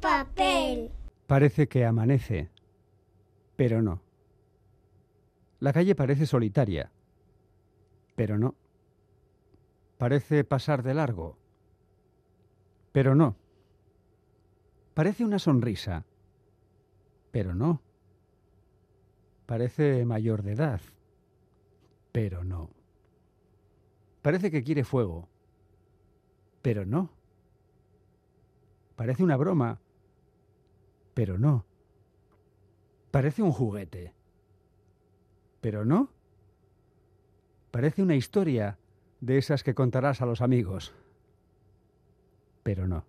papel. Parece que amanece, pero no. La calle parece solitaria, pero no. Parece pasar de largo, pero no. Parece una sonrisa, pero no. Parece mayor de edad, pero no. Parece que quiere fuego, pero no. Parece una broma, pero no. Parece un juguete, pero no. Parece una historia de esas que contarás a los amigos, pero no.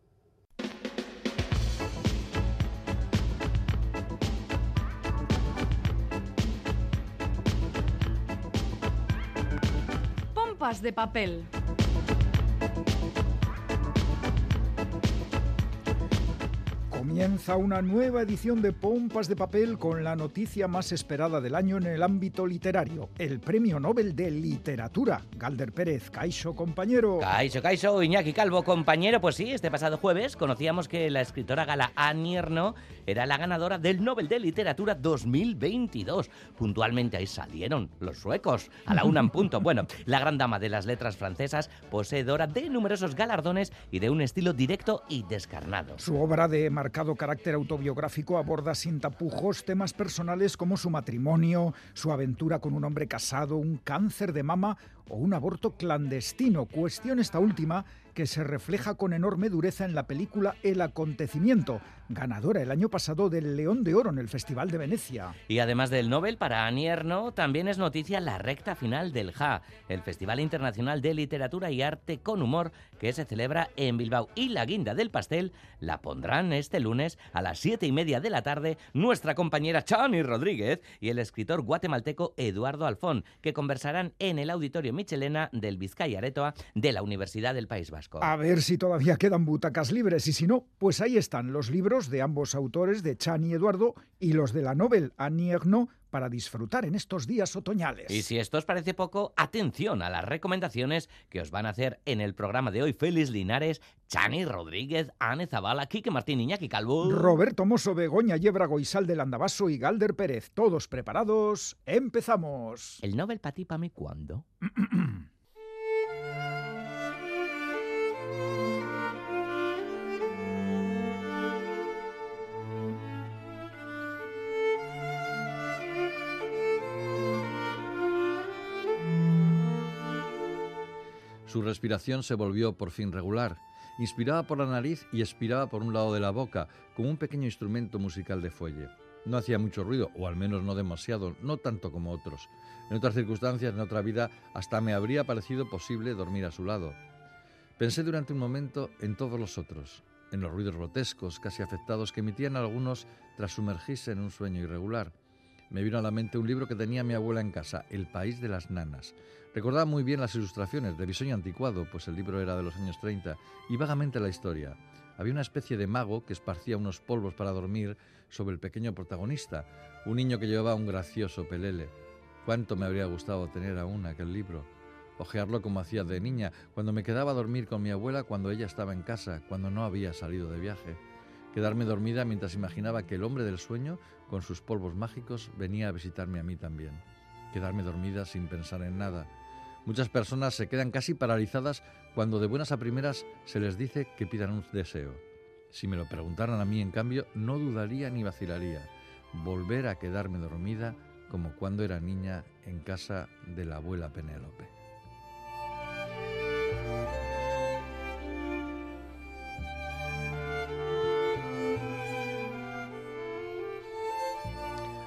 Pompas de papel. Comienza una nueva edición de Pompas de Papel con la noticia más esperada del año en el ámbito literario, el Premio Nobel de Literatura. Galder Pérez, Caixo, compañero. Caixo, Caixo, Iñaki Calvo, compañero. Pues sí, este pasado jueves conocíamos que la escritora gala Anierno era la ganadora del Nobel de Literatura 2022. Puntualmente ahí salieron los suecos, a la una en punto. Bueno, la gran dama de las letras francesas, poseedora de numerosos galardones y de un estilo directo y descarnado. Su obra de marcado carácter autobiográfico aborda sin tapujos temas personales como su matrimonio, su aventura con un hombre casado, un cáncer de mama o un aborto clandestino, cuestión esta última que se refleja con enorme dureza en la película El acontecimiento, ganadora el año pasado del León de Oro en el Festival de Venecia. Y además del Nobel para Anierno, también es noticia la recta final del JA, el Festival Internacional de Literatura y Arte con Humor, que se celebra en Bilbao. Y la guinda del pastel la pondrán este lunes a las siete y media de la tarde nuestra compañera Chani Rodríguez y el escritor guatemalteco Eduardo Alfón, que conversarán en el Auditorio Michelena del Vizcaya Aretoa de la Universidad del País Vasco. A ver si todavía quedan butacas libres y si no, pues ahí están los libros de ambos autores, de Chan y Eduardo, y los de la Nobel Annie Ernaux, para disfrutar en estos días otoñales. Y si esto os parece poco, atención a las recomendaciones que os van a hacer en el programa de hoy Félix Linares, Chani Rodríguez, Anne Zavala, Quique Martín Iñaki Calvo, Roberto Mosso, Begoña Yebra, Goizal del Andabaso y Galder Pérez. Todos preparados, empezamos. ¿El Nobel para ti, para mí, cuándo? Su respiración se volvió por fin regular. Inspiraba por la nariz y expiraba por un lado de la boca, como un pequeño instrumento musical de fuelle. No hacía mucho ruido, o al menos no demasiado, no tanto como otros. En otras circunstancias, en otra vida, hasta me habría parecido posible dormir a su lado. Pensé durante un momento en todos los otros, en los ruidos grotescos, casi afectados, que emitían algunos tras sumergirse en un sueño irregular. Me vino a la mente un libro que tenía mi abuela en casa, El País de las Nanas. Recordaba muy bien las ilustraciones, de diseño anticuado, pues el libro era de los años 30, y vagamente la historia. Había una especie de mago que esparcía unos polvos para dormir sobre el pequeño protagonista, un niño que llevaba un gracioso pelele. Cuánto me habría gustado tener aún aquel libro. Ojearlo como hacía de niña, cuando me quedaba a dormir con mi abuela cuando ella estaba en casa, cuando no había salido de viaje. Quedarme dormida mientras imaginaba que el hombre del sueño, con sus polvos mágicos, venía a visitarme a mí también. Quedarme dormida sin pensar en nada. Muchas personas se quedan casi paralizadas cuando de buenas a primeras se les dice que pidan un deseo. Si me lo preguntaran a mí, en cambio, no dudaría ni vacilaría. Volver a quedarme dormida como cuando era niña en casa de la abuela Penélope.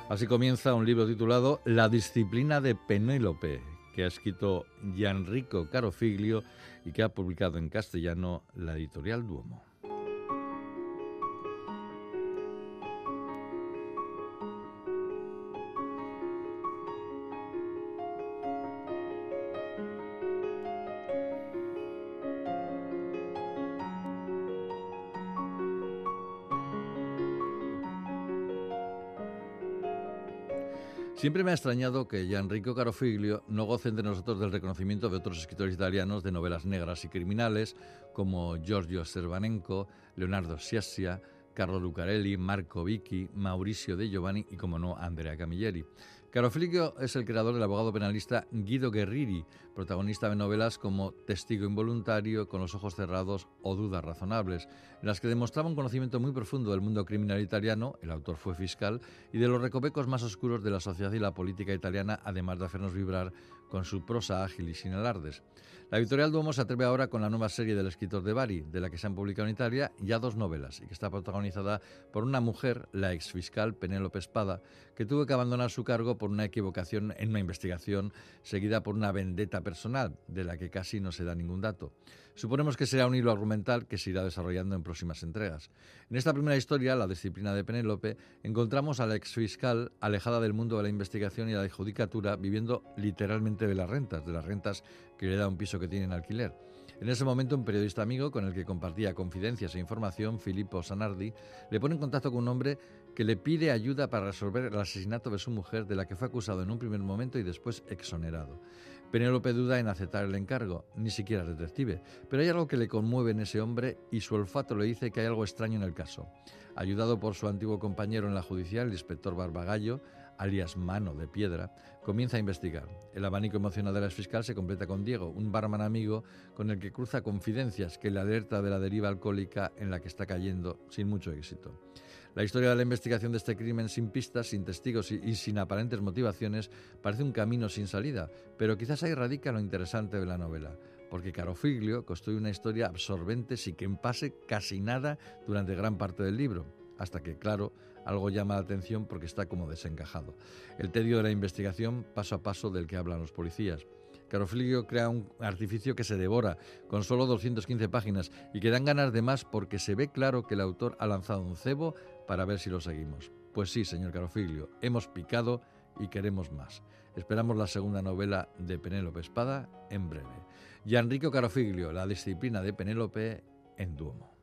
Así comienza un libro titulado La disciplina de Penélope, que ha escrito Gianrico Carofiglio y que ha publicado en castellano la editorial Duomo. Siempre me ha extrañado que Gianrico Carofiglio no goce entre nosotros del reconocimiento de otros escritores italianos de novelas negras y criminales como Giorgio Servanenko, Leonardo Sciascia, Carlo Lucarelli, Marco Vicky, Mauricio De Giovanni y, como no, Andrea Camilleri. Carofligio es el creador del abogado penalista Guido Guerriri, protagonista de novelas como Testigo involuntario, Con los ojos cerrados o Dudas razonables, en las que demostraba un conocimiento muy profundo del mundo criminal italiano, el autor fue fiscal, y de los recovecos más oscuros de la sociedad y la política italiana, además de hacernos vibrar con su prosa ágil y sin alardes. La editorial Duomo se atreve ahora con la nueva serie del escritor de Bari, de la que se han publicado en Italia ya dos novelas y que está protagonizada por una mujer, la exfiscal Penélope Espada, que tuvo que abandonar su cargo por una equivocación en una investigación seguida por una vendetta personal, de la que casi no se da ningún dato. Suponemos que será un hilo argumental que se irá desarrollando en próximas entregas. En esta primera historia, la disciplina de Penélope, encontramos a la exfiscal alejada del mundo de la investigación y la judicatura, viviendo literalmente de las rentas, de las rentas que le da un piso que tiene en alquiler. En ese momento, un periodista amigo con el que compartía confidencias e información, Filippo Sanardi, le pone en contacto con un hombre que le pide ayuda para resolver el asesinato de su mujer, de la que fue acusado en un primer momento y después exonerado. Penélope duda en aceptar el encargo, ni siquiera detective, pero hay algo que le conmueve en ese hombre y su olfato le dice que hay algo extraño en el caso. Ayudado por su antiguo compañero en la judicial, el inspector Barbagallo, alias Mano de Piedra, comienza a investigar. El abanico emocional de la fiscal se completa con Diego, un barman amigo con el que cruza confidencias que le alerta de la deriva alcohólica en la que está cayendo sin mucho éxito. La historia de la investigación de este crimen sin pistas, sin testigos y, sin aparentes motivaciones parece un camino sin salida, pero quizás ahí radica lo interesante de la novela, porque Carofiglio construye una historia absorbente sin que pase casi nada durante gran parte del libro, hasta que, claro, algo llama la atención porque está como desencajado. El tedio de la investigación paso a paso del que hablan los policías. Carofligio crea un artificio que se devora con solo 215 páginas y que dan ganas de más porque se ve claro que el autor ha lanzado un cebo para ver si lo seguimos. Pues sí, señor Carofiglio, hemos picado y queremos más. Esperamos la segunda novela de Penélope Espada en breve. Gianrico Carofiglio, La disciplina de Penélope en Duomo.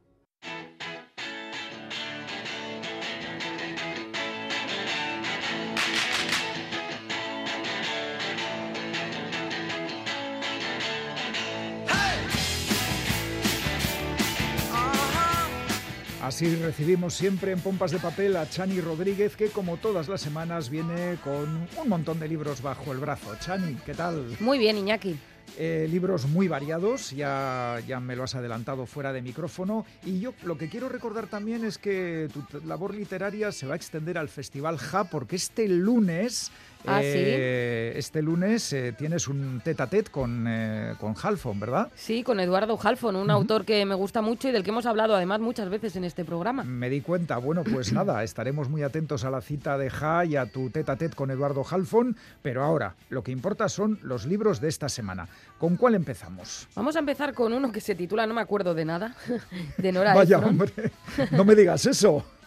Así recibimos siempre en Pompas de Papel a Chani Rodríguez, que como todas las semanas viene con un montón de libros bajo el brazo. Chani, ¿qué tal? Muy bien, Iñaki. Eh, libros muy variados, ya, ya me lo has adelantado fuera de micrófono. Y yo lo que quiero recordar también es que tu labor literaria se va a extender al Festival Ja, porque este lunes Ah, eh, este lunes eh, tienes un tete a tete con, eh, con Halfon, ¿verdad? Sí, con Eduardo Halfon, un autor que me gusta mucho y del que hemos hablado además muchas veces en este programa. Me di cuenta. Bueno, pues nada, estaremos muy atentos a la cita de Ja y a tu tete a tete con Eduardo Halfon. Pero ahora, lo que importa son los libros de esta semana. ¿Con cuál empezamos? Vamos a empezar con uno que se titula No me acuerdo de nada, de Nora Vaya, hombre, no me digas eso.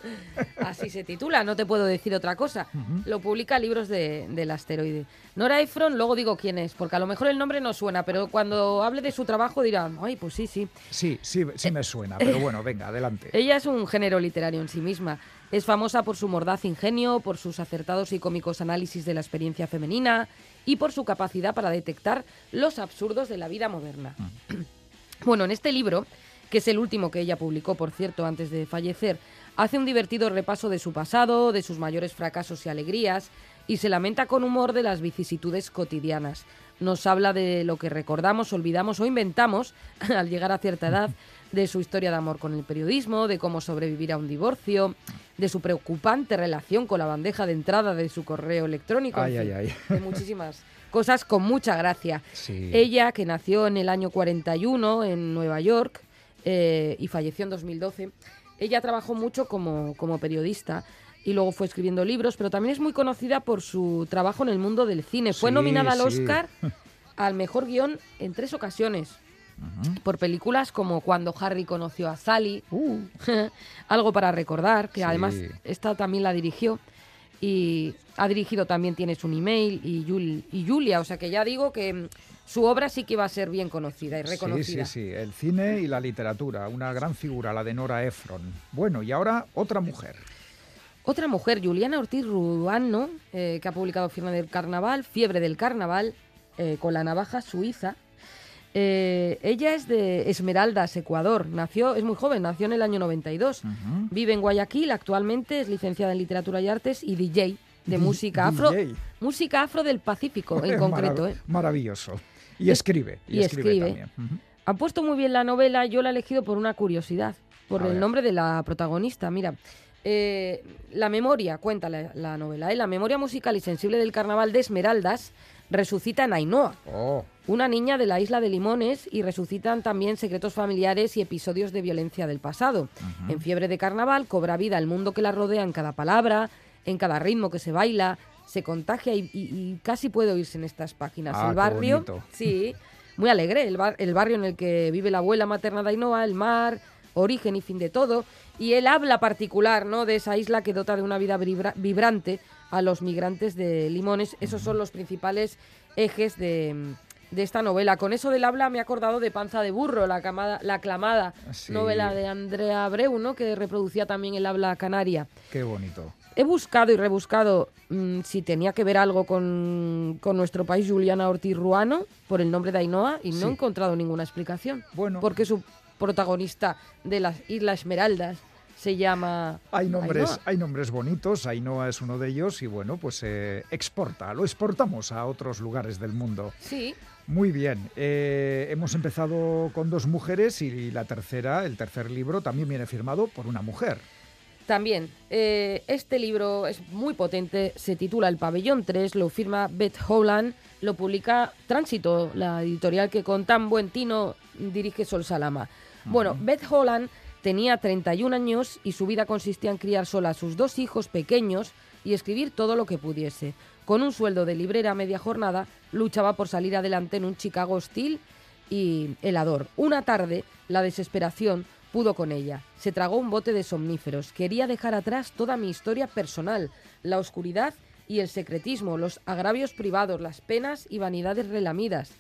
Así se titula, no te puedo decir otra cosa. Lo publica Libros del Asteroide. Nora Ephron, luego digo quién es, porque a lo mejor el nombre no suena, pero cuando hable de su trabajo dirán, ay, pues sí, sí. Sí, sí, sí me suena, pero bueno, venga, adelante. Ella es un género literario en sí misma. Es famosa por su mordaz ingenio, por sus acertados y cómicos análisis de la experiencia femenina y por su capacidad para detectar los absurdos de la vida moderna. bueno, en este libro, que es el último que ella publicó, por cierto, antes de fallecer, Hace un divertido repaso de su pasado, de sus mayores fracasos y alegrías, y se lamenta con humor de las vicisitudes cotidianas. Nos habla de lo que recordamos, olvidamos o inventamos al llegar a cierta edad, de su historia de amor con el periodismo, de cómo sobrevivir a un divorcio, de su preocupante relación con la bandeja de entrada de su correo electrónico, de muchísimas cosas con mucha gracia. Ella, que nació en el año 41 en Nueva York eh, y falleció en 2012, ella trabajó mucho como, como periodista y luego fue escribiendo libros, pero también es muy conocida por su trabajo en el mundo del cine. Fue nominada al Oscar al mejor guion en tres ocasiones. Por películas como Cuando Harry conoció a Sally, uh. algo para recordar, que además esta también la dirigió y ha dirigido también Tienes un email y, y Julia, o sea que ya digo que su obra sí que va a ser bien conocida y reconocida. Sí, sí, sí, el cine y la literatura, una gran figura, la de Nora Ephron. Bueno, y ahora otra mujer. Otra mujer, Juliana Ortiz Ruano, eh, que ha publicado Firma del Carnaval, Fiebre del Carnaval, eh, con la navaja suiza. Eh, ella es de Esmeraldas, Ecuador. Nació, es muy joven, nació en el año 92. Ujú. Vive en Guayaquil, actualmente es licenciada en literatura y artes y DJ de música afro, DJ. música afro del Pacífico en concreto. Marav- ¿eh? Maravilloso. Y escribe. Y, y escribe, escribe. también. Ha puesto muy bien la novela, yo la he elegido por una curiosidad, por A el ver. nombre de la protagonista. Mira, eh, la memoria, cuenta la, la novela, la memoria musical y sensible del carnaval de Esmeraldas resucita en Ainhoa, Oh, una niña de la isla de Limones, y resucitan también secretos familiares y episodios de violencia del pasado. En fiebre de carnaval cobra vida el mundo que la rodea en cada palabra, en cada ritmo que se baila, se contagia y, y- y casi puede oírse en estas páginas. Ah, el barrio, sí, muy alegre, el, bar- el barrio en el que vive la abuela materna de Ainhoa, el mar, origen y fin de todo, y él habla particular ¿no? de esa isla que dota de una vida vibra- vibrante a los migrantes de Limones. Esos son los principales ejes de, de esta novela. Con eso del habla me he acordado de Panza de Burro, la, camada- la aclamada Sí. novela de Andrea Abreu, ¿no? que reproducía también el habla canaria. qué bonito. He buscado y rebuscado mm, si tenía que ver algo con, con nuestro país, Juliana Ortiz Ruano, por el nombre de Ainhoa, y no he encontrado ninguna explicación. Bueno. Porque su protagonista de las Islas Esmeraldas se llama Hay nombres, Ainhoa. hay nombres bonitos, Ainhoa es uno de ellos y bueno, pues se exporta, lo exportamos a otros lugares del mundo. Sí, Muy bien, eh, hemos empezado con dos mujeres y la tercera, el tercer libro, también viene firmado por una mujer. También, eh, este libro es muy potente, se titula El Pabellón 3, lo firma Beth Howland, lo publica Tránsito, la editorial que con tan buen tino dirige Sol Salama. Bueno, Beth Howland tenía 31 años y su vida consistía en criar sola a sus dos hijos pequeños y escribir todo lo que pudiese. Con un sueldo de librera media jornada, luchaba por salir adelante en un Chicago hostil y helador. Una tarde, la desesperación pudo con ella. Se tragó un bote de somníferos. Quería dejar atrás toda mi historia personal, la oscuridad y el secretismo, los agravios privados, las penas y vanidades relamidas.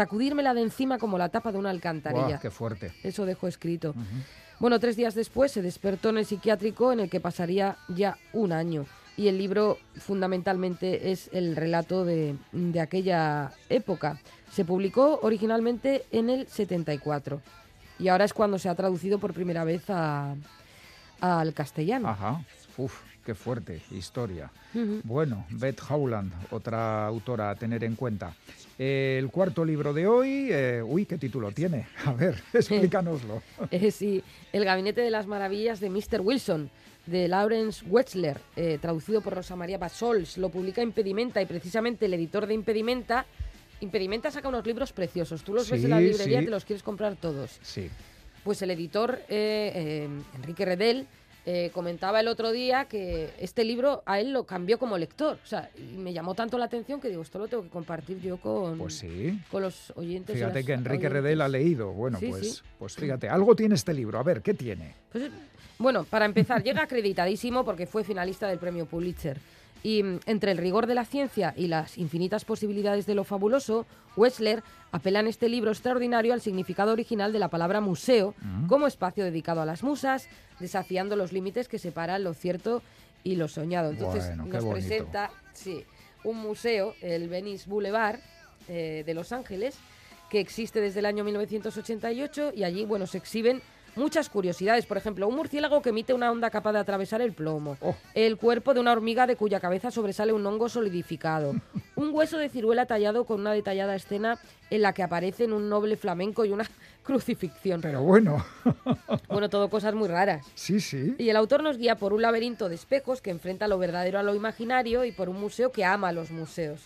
Sacudírmela de encima como la tapa de una alcantarilla. ¡Qué fuerte! Eso dejó escrito. Bueno, tres días después se despertó en el psiquiátrico en el que pasaría ya un año. Y el libro fundamentalmente es el relato de, de aquella época. Se publicó originalmente en el 74 y ahora es cuando se ha traducido por primera vez a- al castellano. Ajá, uf, qué fuerte historia. Bueno, Beth Howland, otra autora a tener en cuenta. Eh, el cuarto libro de hoy, eh, uy, ¿qué título tiene? A ver, explícanoslo. Eh, sí, El Gabinete de las Maravillas de Mr. Wilson, de Lawrence Wetzler, eh, traducido por Rosa María Basols. Lo publica Impedimenta y precisamente el editor de Impedimenta. Impedimenta saca unos libros preciosos. Tú los ves en la librería sí. te los quieres comprar todos. Sí, Pues el editor, eh, eh, Enrique Redel, eh, comentaba el otro día que este libro a él lo cambió como lector. O sea, y me llamó tanto la atención que digo, esto lo tengo que compartir yo con, pues sí. con los oyentes. Fíjate que Enrique oyentes. Redel ha leído. Bueno, Sí, pues, sí. pues fíjate, algo tiene este libro. A ver, ¿qué tiene? Pues, bueno, para empezar, llega acreditadísimo porque fue finalista del premio Pulitzer. Y mm, entre el rigor de la ciencia y las infinitas posibilidades de lo fabuloso, Wessler apela en este libro extraordinario al significado original de la palabra museo como espacio dedicado a las musas, desafiando los límites que separan lo cierto y lo soñado. Entonces Bueno, nos presenta sí, un museo, el Venice Boulevard eh, de Los Ángeles, que existe desde el año 1988 y allí, bueno, se exhiben muchas curiosidades. Por ejemplo, un murciélago que emite una onda capaz de atravesar el plomo. Oh. El cuerpo de una hormiga de cuya cabeza sobresale un hongo solidificado. un hueso de ciruela tallado con una detallada escena en la que aparecen un noble flamenco y una crucifixión. Pero bueno, Bueno, todo cosas muy raras. sí, sí. Y el autor nos guía por un laberinto de espejos que enfrenta lo verdadero a lo imaginario y por un museo que ama los museos.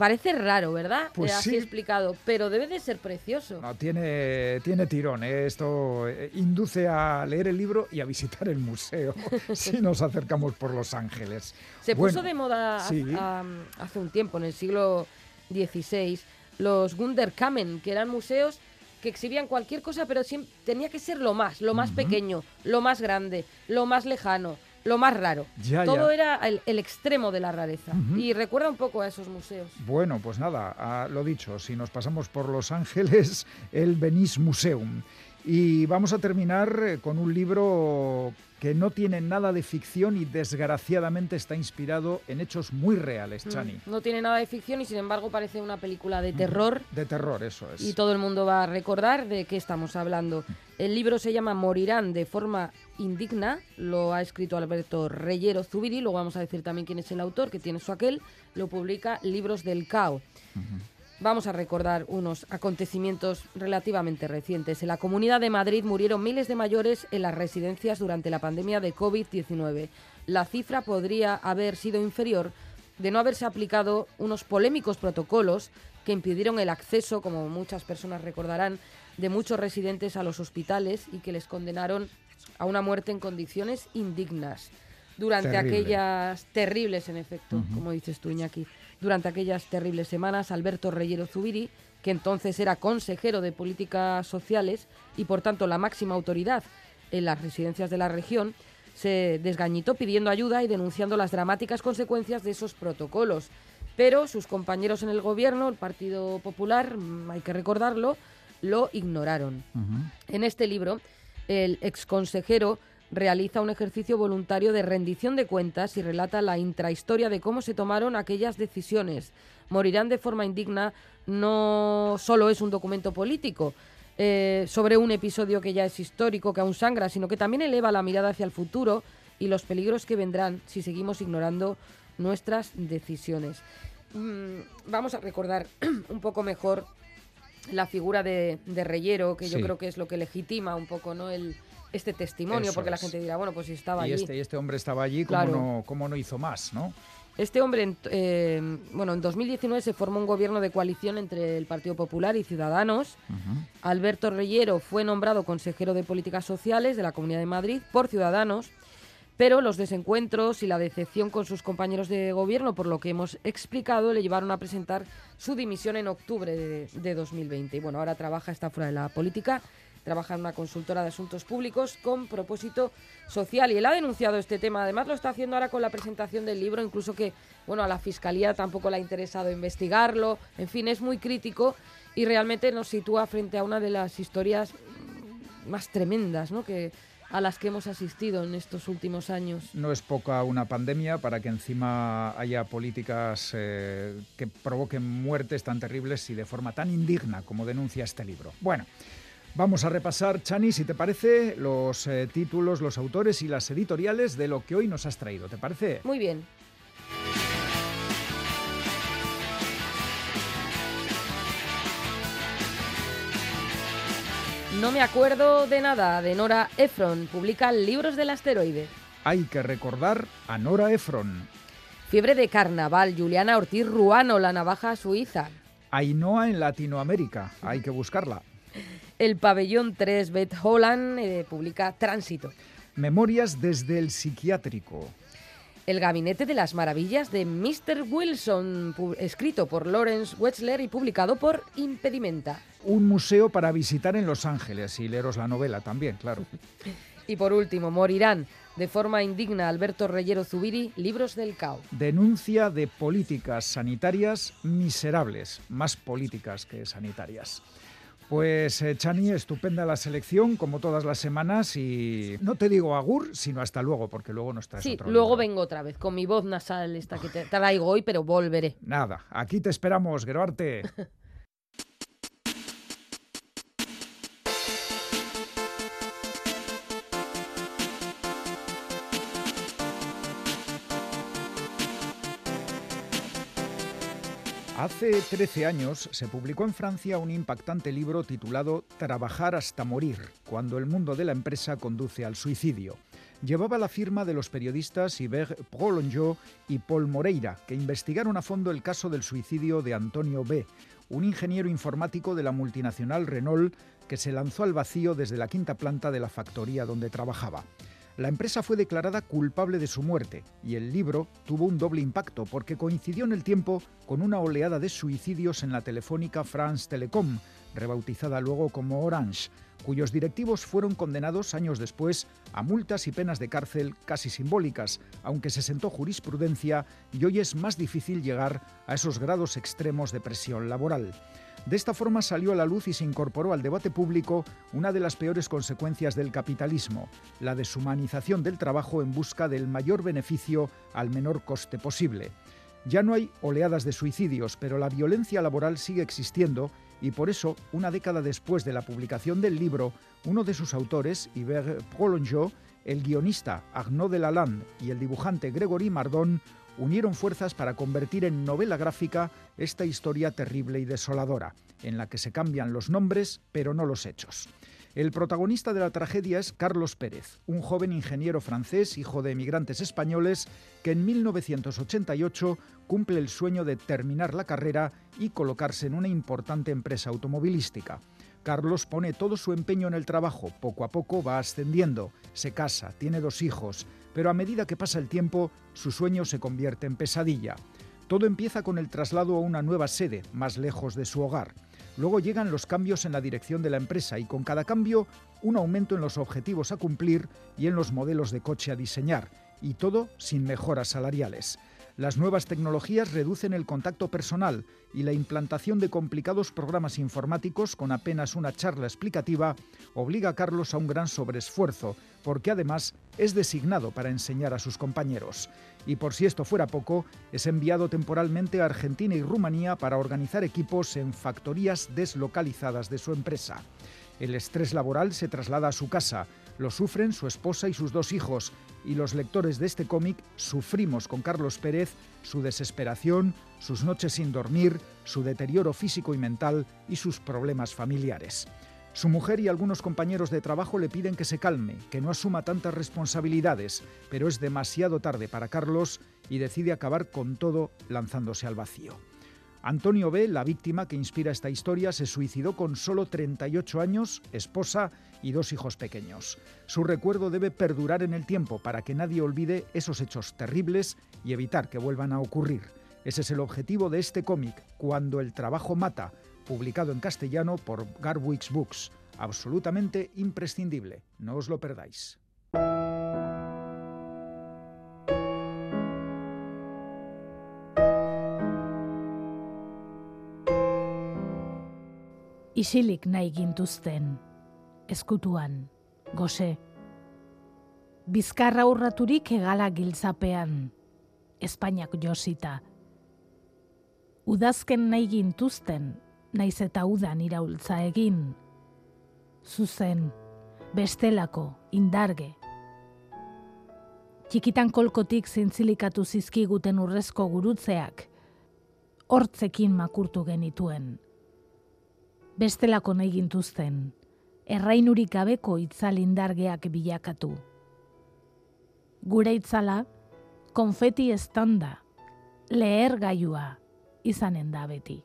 Parece raro, ¿verdad? Pues Eh, así sí. explicado, pero debe de ser precioso. No, tiene, tiene tirón. ¿eh? Esto eh, induce a leer el libro y a visitar el museo si nos acercamos por Los Ángeles. Se Bueno, puso de moda hace un tiempo, en el siglo XVI, los Wunderkamen, que eran museos que exhibían cualquier cosa, pero tenía que ser lo más, lo más pequeño, lo más grande, lo más lejano, lo más raro. Ya, Todo ya. era el, el extremo de la rareza. Y recuerda un poco a esos museos. Bueno, pues nada, ah, lo dicho, si nos pasamos por Los Ángeles, el Venice Museum. Y vamos a terminar eh, con un libro que no tiene nada de ficción y desgraciadamente está inspirado en hechos muy reales, Chani. Mm, No tiene nada de ficción y sin embargo parece una película de terror De terror, eso es. y todo el mundo va a recordar de qué estamos hablando. El libro se llama Morirán de forma indigna, lo ha escrito Alberto Reyero Zubiri, luego vamos a decir también quién es el autor, que tiene su aquel, lo publica Libros del Cao. Vamos a recordar unos acontecimientos relativamente recientes. En la Comunidad de Madrid murieron miles de mayores en las residencias durante la pandemia de COVID-19. La cifra podría haber sido inferior de no haberse aplicado unos polémicos protocolos que impidieron el acceso, como muchas personas recordarán, de muchos residentes a los hospitales y que les condenaron a una muerte en condiciones indignas. Durante Terrible. aquellas terribles, en efecto, como dices tú, Iñaki, durante aquellas terribles semanas, Alberto Reyero Zubiri, que entonces era consejero de Políticas Sociales y por tanto la máxima autoridad en las residencias de la región, se desgañitó pidiendo ayuda y denunciando las dramáticas consecuencias de esos protocolos. Pero sus compañeros en el gobierno, el Partido Popular, mm, hay que recordarlo, lo ignoraron. En este libro, el exconsejero realiza un ejercicio voluntario de rendición de cuentas y relata la intrahistoria de cómo se tomaron aquellas decisiones. Morirán de forma indigna no solo es un documento político eh, sobre un episodio que ya es histórico, que aún sangra, sino que también eleva la mirada hacia el futuro y los peligros que vendrán si seguimos ignorando nuestras decisiones. Mm, vamos a recordar un poco mejor la figura de, de Reyero, que yo creo que es lo que legitima un poco ¿no? el, este testimonio, Eso porque la gente dirá, bueno, pues si estaba y allí. este, y este hombre estaba allí, ¿cómo, Claro. no, cómo no hizo más, no? Este hombre, en- eh, bueno, en 2019 se formó un gobierno de coalición entre el Partido Popular y Ciudadanos. Alberto Reyero fue nombrado consejero de Políticas Sociales de la Comunidad de Madrid por Ciudadanos, pero los desencuentros y la decepción con sus compañeros de gobierno, por lo que hemos explicado, le llevaron a presentar su dimisión en octubre de, de 2020. Y bueno, ahora trabaja, está fuera de la política, trabaja en una consultora de asuntos públicos con propósito social y él ha denunciado este tema. Además lo está haciendo ahora con la presentación del libro, incluso que bueno a la fiscalía tampoco le ha interesado investigarlo. En fin, es muy crítico y realmente nos sitúa frente a una de las historias más tremendas, ¿no? Que a las que hemos asistido en estos últimos años. No es poca una pandemia para que encima haya políticas eh, que provoquen muertes tan terribles y de forma tan indigna como denuncia este libro. Bueno, vamos a repasar, Chani, si te parece, los eh, títulos, los autores y las editoriales de lo que hoy nos has traído. ¿Te parece? Muy bien. No me acuerdo de nada de Nora Ephron. Publica Libros del Asteroide. Hay que recordar a Nora Ephron, Fiebre de Carnaval. Juliana Ortiz Ruano, La Navaja Suiza. Ainhoa en Latinoamérica. Hay que buscarla. El Pabellón 3, Beth Holland, eh, publica Tránsito. Memorias desde el psiquiátrico. El Gabinete de las Maravillas de Mr. Wilson, escrito por Lawrence Wetzler y publicado por Impedimenta. Un museo para visitar en Los Ángeles y leeros la novela también, claro. Y por último, morirán de forma indigna Alberto Reyero Zubiri, Libros del Cao. Denuncia de políticas sanitarias miserables, más políticas que sanitarias. Pues eh, Chani, estupenda la selección, como todas las semanas, y no te digo agur, sino hasta luego, porque luego no estás Sí, otro luego vengo otra vez con mi voz nasal esta que te traigo hoy, pero volveré. Nada, aquí te esperamos, Geroarte. Hace 13 años se publicó en Francia un impactante libro titulado Trabajar hasta morir, cuando el mundo de la empresa conduce al suicidio. Llevaba la firma de los periodistas Hubert Prolongeau y Paul Moreira, que investigaron a fondo el caso del suicidio de Antonio B., un ingeniero informático de la multinacional Renault que se lanzó al vacío desde la quinta planta de la factoría donde trabajaba. La empresa fue declarada culpable de su muerte y el libro tuvo un doble impacto porque coincidió en el tiempo con una oleada de suicidios en la telefónica France Telecom, rebautizada luego como Orange, cuyos directivos fueron condenados años después a multas y penas de cárcel casi simbólicas, aunque se sentó jurisprudencia y hoy es más difícil llegar a esos grados extremos de presión laboral. De esta forma salió a la luz y se incorporó al debate público una de las peores consecuencias del capitalismo, la deshumanización del trabajo en busca del mayor beneficio al menor coste posible. Ya no hay oleadas de suicidios, pero la violencia laboral sigue existiendo y por eso, una década después de la publicación del libro, uno de sus autores, Yves Prolongeau, el guionista Arnaud Delalande y el dibujante Gregory Mardon unieron fuerzas para convertir en novela gráfica esta historia terrible y desoladora, en la que se cambian los nombres pero no los hechos. El protagonista de la tragedia es Carlos Pérez, un joven ingeniero francés, hijo de emigrantes españoles, que en 1988 cumple el sueño de terminar la carrera y colocarse en una importante empresa automovilística. Carlos pone todo su empeño en el trabajo, poco a poco va ascendiendo, se casa, tiene dos hijos, pero a medida que pasa el tiempo, su sueño se convierte en pesadilla. Todo empieza con el traslado a una nueva sede, más lejos de su hogar. Luego llegan los cambios en la dirección de la empresa y con cada cambio un aumento en los objetivos a cumplir y en los modelos de coche a diseñar, y todo sin mejoras salariales. Las nuevas tecnologías reducen el contacto personal y la implantación de complicados programas informáticos con apenas una charla explicativa obliga a Carlos a un gran sobreesfuerzo, porque además es designado para enseñar a sus compañeros. Y por si esto fuera poco, es enviado temporalmente a Argentina y Rumanía para organizar equipos en factorías deslocalizadas de su empresa. El estrés laboral se traslada a su casa, lo sufren su esposa y sus dos hijos, y los lectores de este cómic sufrimos con Carlos Pérez su desesperación, sus noches sin dormir, su deterioro físico y mental y sus problemas familiares. Su mujer y algunos compañeros de trabajo le piden que se calme, que no asuma tantas responsabilidades, pero es demasiado tarde para Carlos y decide acabar con todo lanzándose al vacío. Antonio B., la víctima que inspira esta historia, se suicidó con solo 38 años, esposa y dos hijos pequeños. Su recuerdo debe perdurar en el tiempo para que nadie olvide esos hechos terribles y evitar que vuelvan a ocurrir. Ese es el objetivo de este cómic, Cuando el trabajo mata, publicado en castellano por Garwix Books. Absolutamente imprescindible, no os lo perdáis. Isilik nahi gintuzten, eskutuan, gose. Bizkarra urraturik egala giltzapean, Espainiak josita. Udazken nahi gintuzten, naiz eta udan iraultza egin. Zuzen, bestelako, indarge. Txikitan kolkotik zintzilikatu zizkiguten urrezko gurutzeak, hortzekin makurtu genituen bestelako nahi gintuzten, errainurik gabeko itzalindargeak bilakatu. Gure itzala, konfeti estanda, leher gaiua, izanen da beti.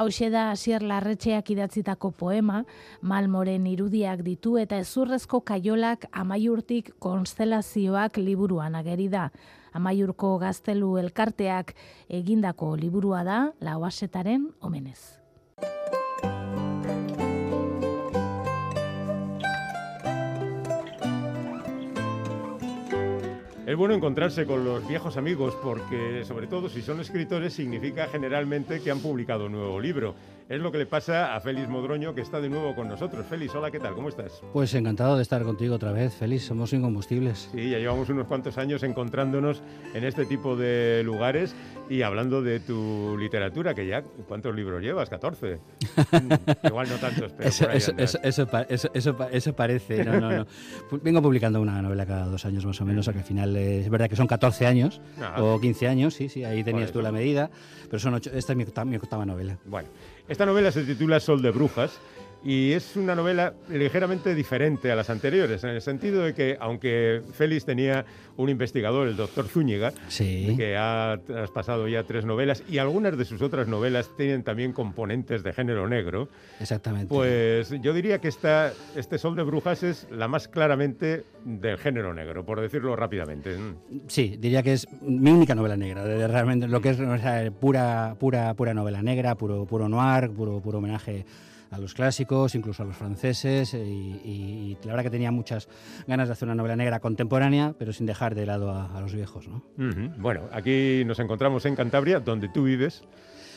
Hauxe da asier larretxeak idatzitako poema, malmoren irudiak ditu eta ezurrezko kaiolak amaiurtik konstelazioak liburuan ageri da. Amaiurko gaztelu elkarteak egindako liburua da, lauasetaren omenez. Es bueno encontrarse con los viejos amigos porque, sobre todo si son escritores, significa generalmente que han publicado un nuevo libro. Es lo que le pasa a Félix Modroño, que está de nuevo con nosotros. Félix, hola, ¿qué tal? ¿Cómo estás? Pues encantado de estar contigo otra vez, Félix. Somos incombustibles. Sí, ya llevamos unos cuantos años encontrándonos en este tipo de lugares y hablando de tu literatura, que ya, ¿cuántos libros llevas? 14. Igual no tantos, pero eso, por ahí eso, eso, parece. No, no, no. Vengo publicando una novela cada dos años más o menos, que al final eh, es verdad que son 14 años o 15 años, sí, sí, ahí tenías tú la medida, pero son ocho, esta es mi, mi octava novela. Bueno, esta novela se titula Sol de Brujas. Y es una novela ligeramente diferente a las anteriores, en el sentido de que, aunque Félix tenía un investigador, el doctor Zúñiga, Sí. que ha traspasado ya tres novelas, y algunas de sus otras novelas tienen también componentes de género negro, Exactamente. pues yo diría que esta, este Sol de Brujas es la más claramente del género negro, por decirlo rápidamente. Sí, diría que es mi única novela negra, de- realmente lo que es o sea, pura, pura, pura novela negra, puro, puro noir, puro, puro homenaje a los clásicos, incluso a los franceses, y, y- y la verdad que tenía muchas ganas de hacer una novela negra contemporánea, pero sin dejar de lado a, a los viejos, ¿no? Bueno, aquí nos encontramos en Cantabria, donde tú vives.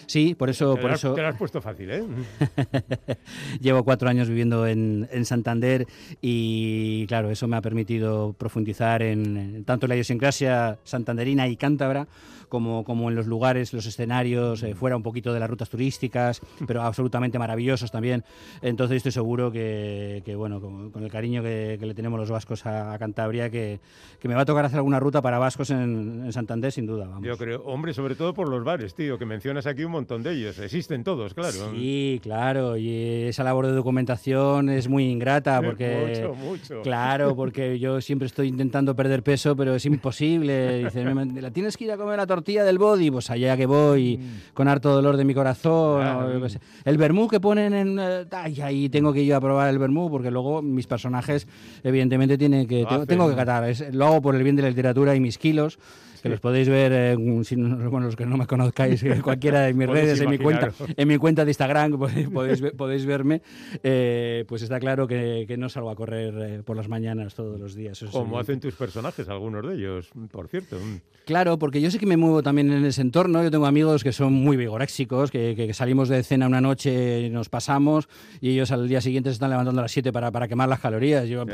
Sí, por eso, Te, por has, eso te lo has puesto fácil, ¿eh? Llevo cuatro años viviendo en, en Santander y, claro, eso me ha permitido profundizar en, en tanto la idiosincrasia santanderina y cántabra como, como en los lugares, los escenarios, eh, fuera un poquito de las rutas turísticas, pero absolutamente maravillosos también. Entonces estoy seguro que, que, bueno, con, con el cariño que, que le tenemos los vascos a, a Cantabria, que, que me va a tocar hacer alguna ruta para vascos en, en Santander, sin duda. Vamos. Yo creo, hombre, sobre todo por los bares, tío, que mencionas aquí un montón de ellos. Existen todos, claro. Sí, claro, y esa labor de documentación es muy ingrata porque... Mucho, mucho. Claro, porque yo siempre estoy intentando perder peso, pero es imposible. Dices, "Me- ¿la tienes que ir a comer la tortilla del body? Pues allá que voy, con harto dolor de mi corazón. Claro. o. El vermú que ponen en... eh, Ay, ahí tengo que ir a probar el vermú, porque luego mis personajes, evidentemente, tienen que, Lo tengo, hacen. tengo que catar. Es- lo hago por el bien de la literatura y mis kilos. Que los podéis ver, eh, si no- bueno, los que no me conozcáis, en cualquiera de mis redes, en mi cuenta, en mi cuenta de Instagram podéis, podéis, ver- podéis verme, eh, pues está claro que, que no salgo a correr eh, por las mañanas todos los días. Como hacen tus personajes, algunos de ellos, por cierto. Claro, porque yo sé que me muevo también en ese entorno. Yo tengo amigos que son muy vigoréxicos, que, que salimos de cena una noche, nos pasamos y ellos al día siguiente se están levantando a las 7 para, para quemar las calorías. Yo,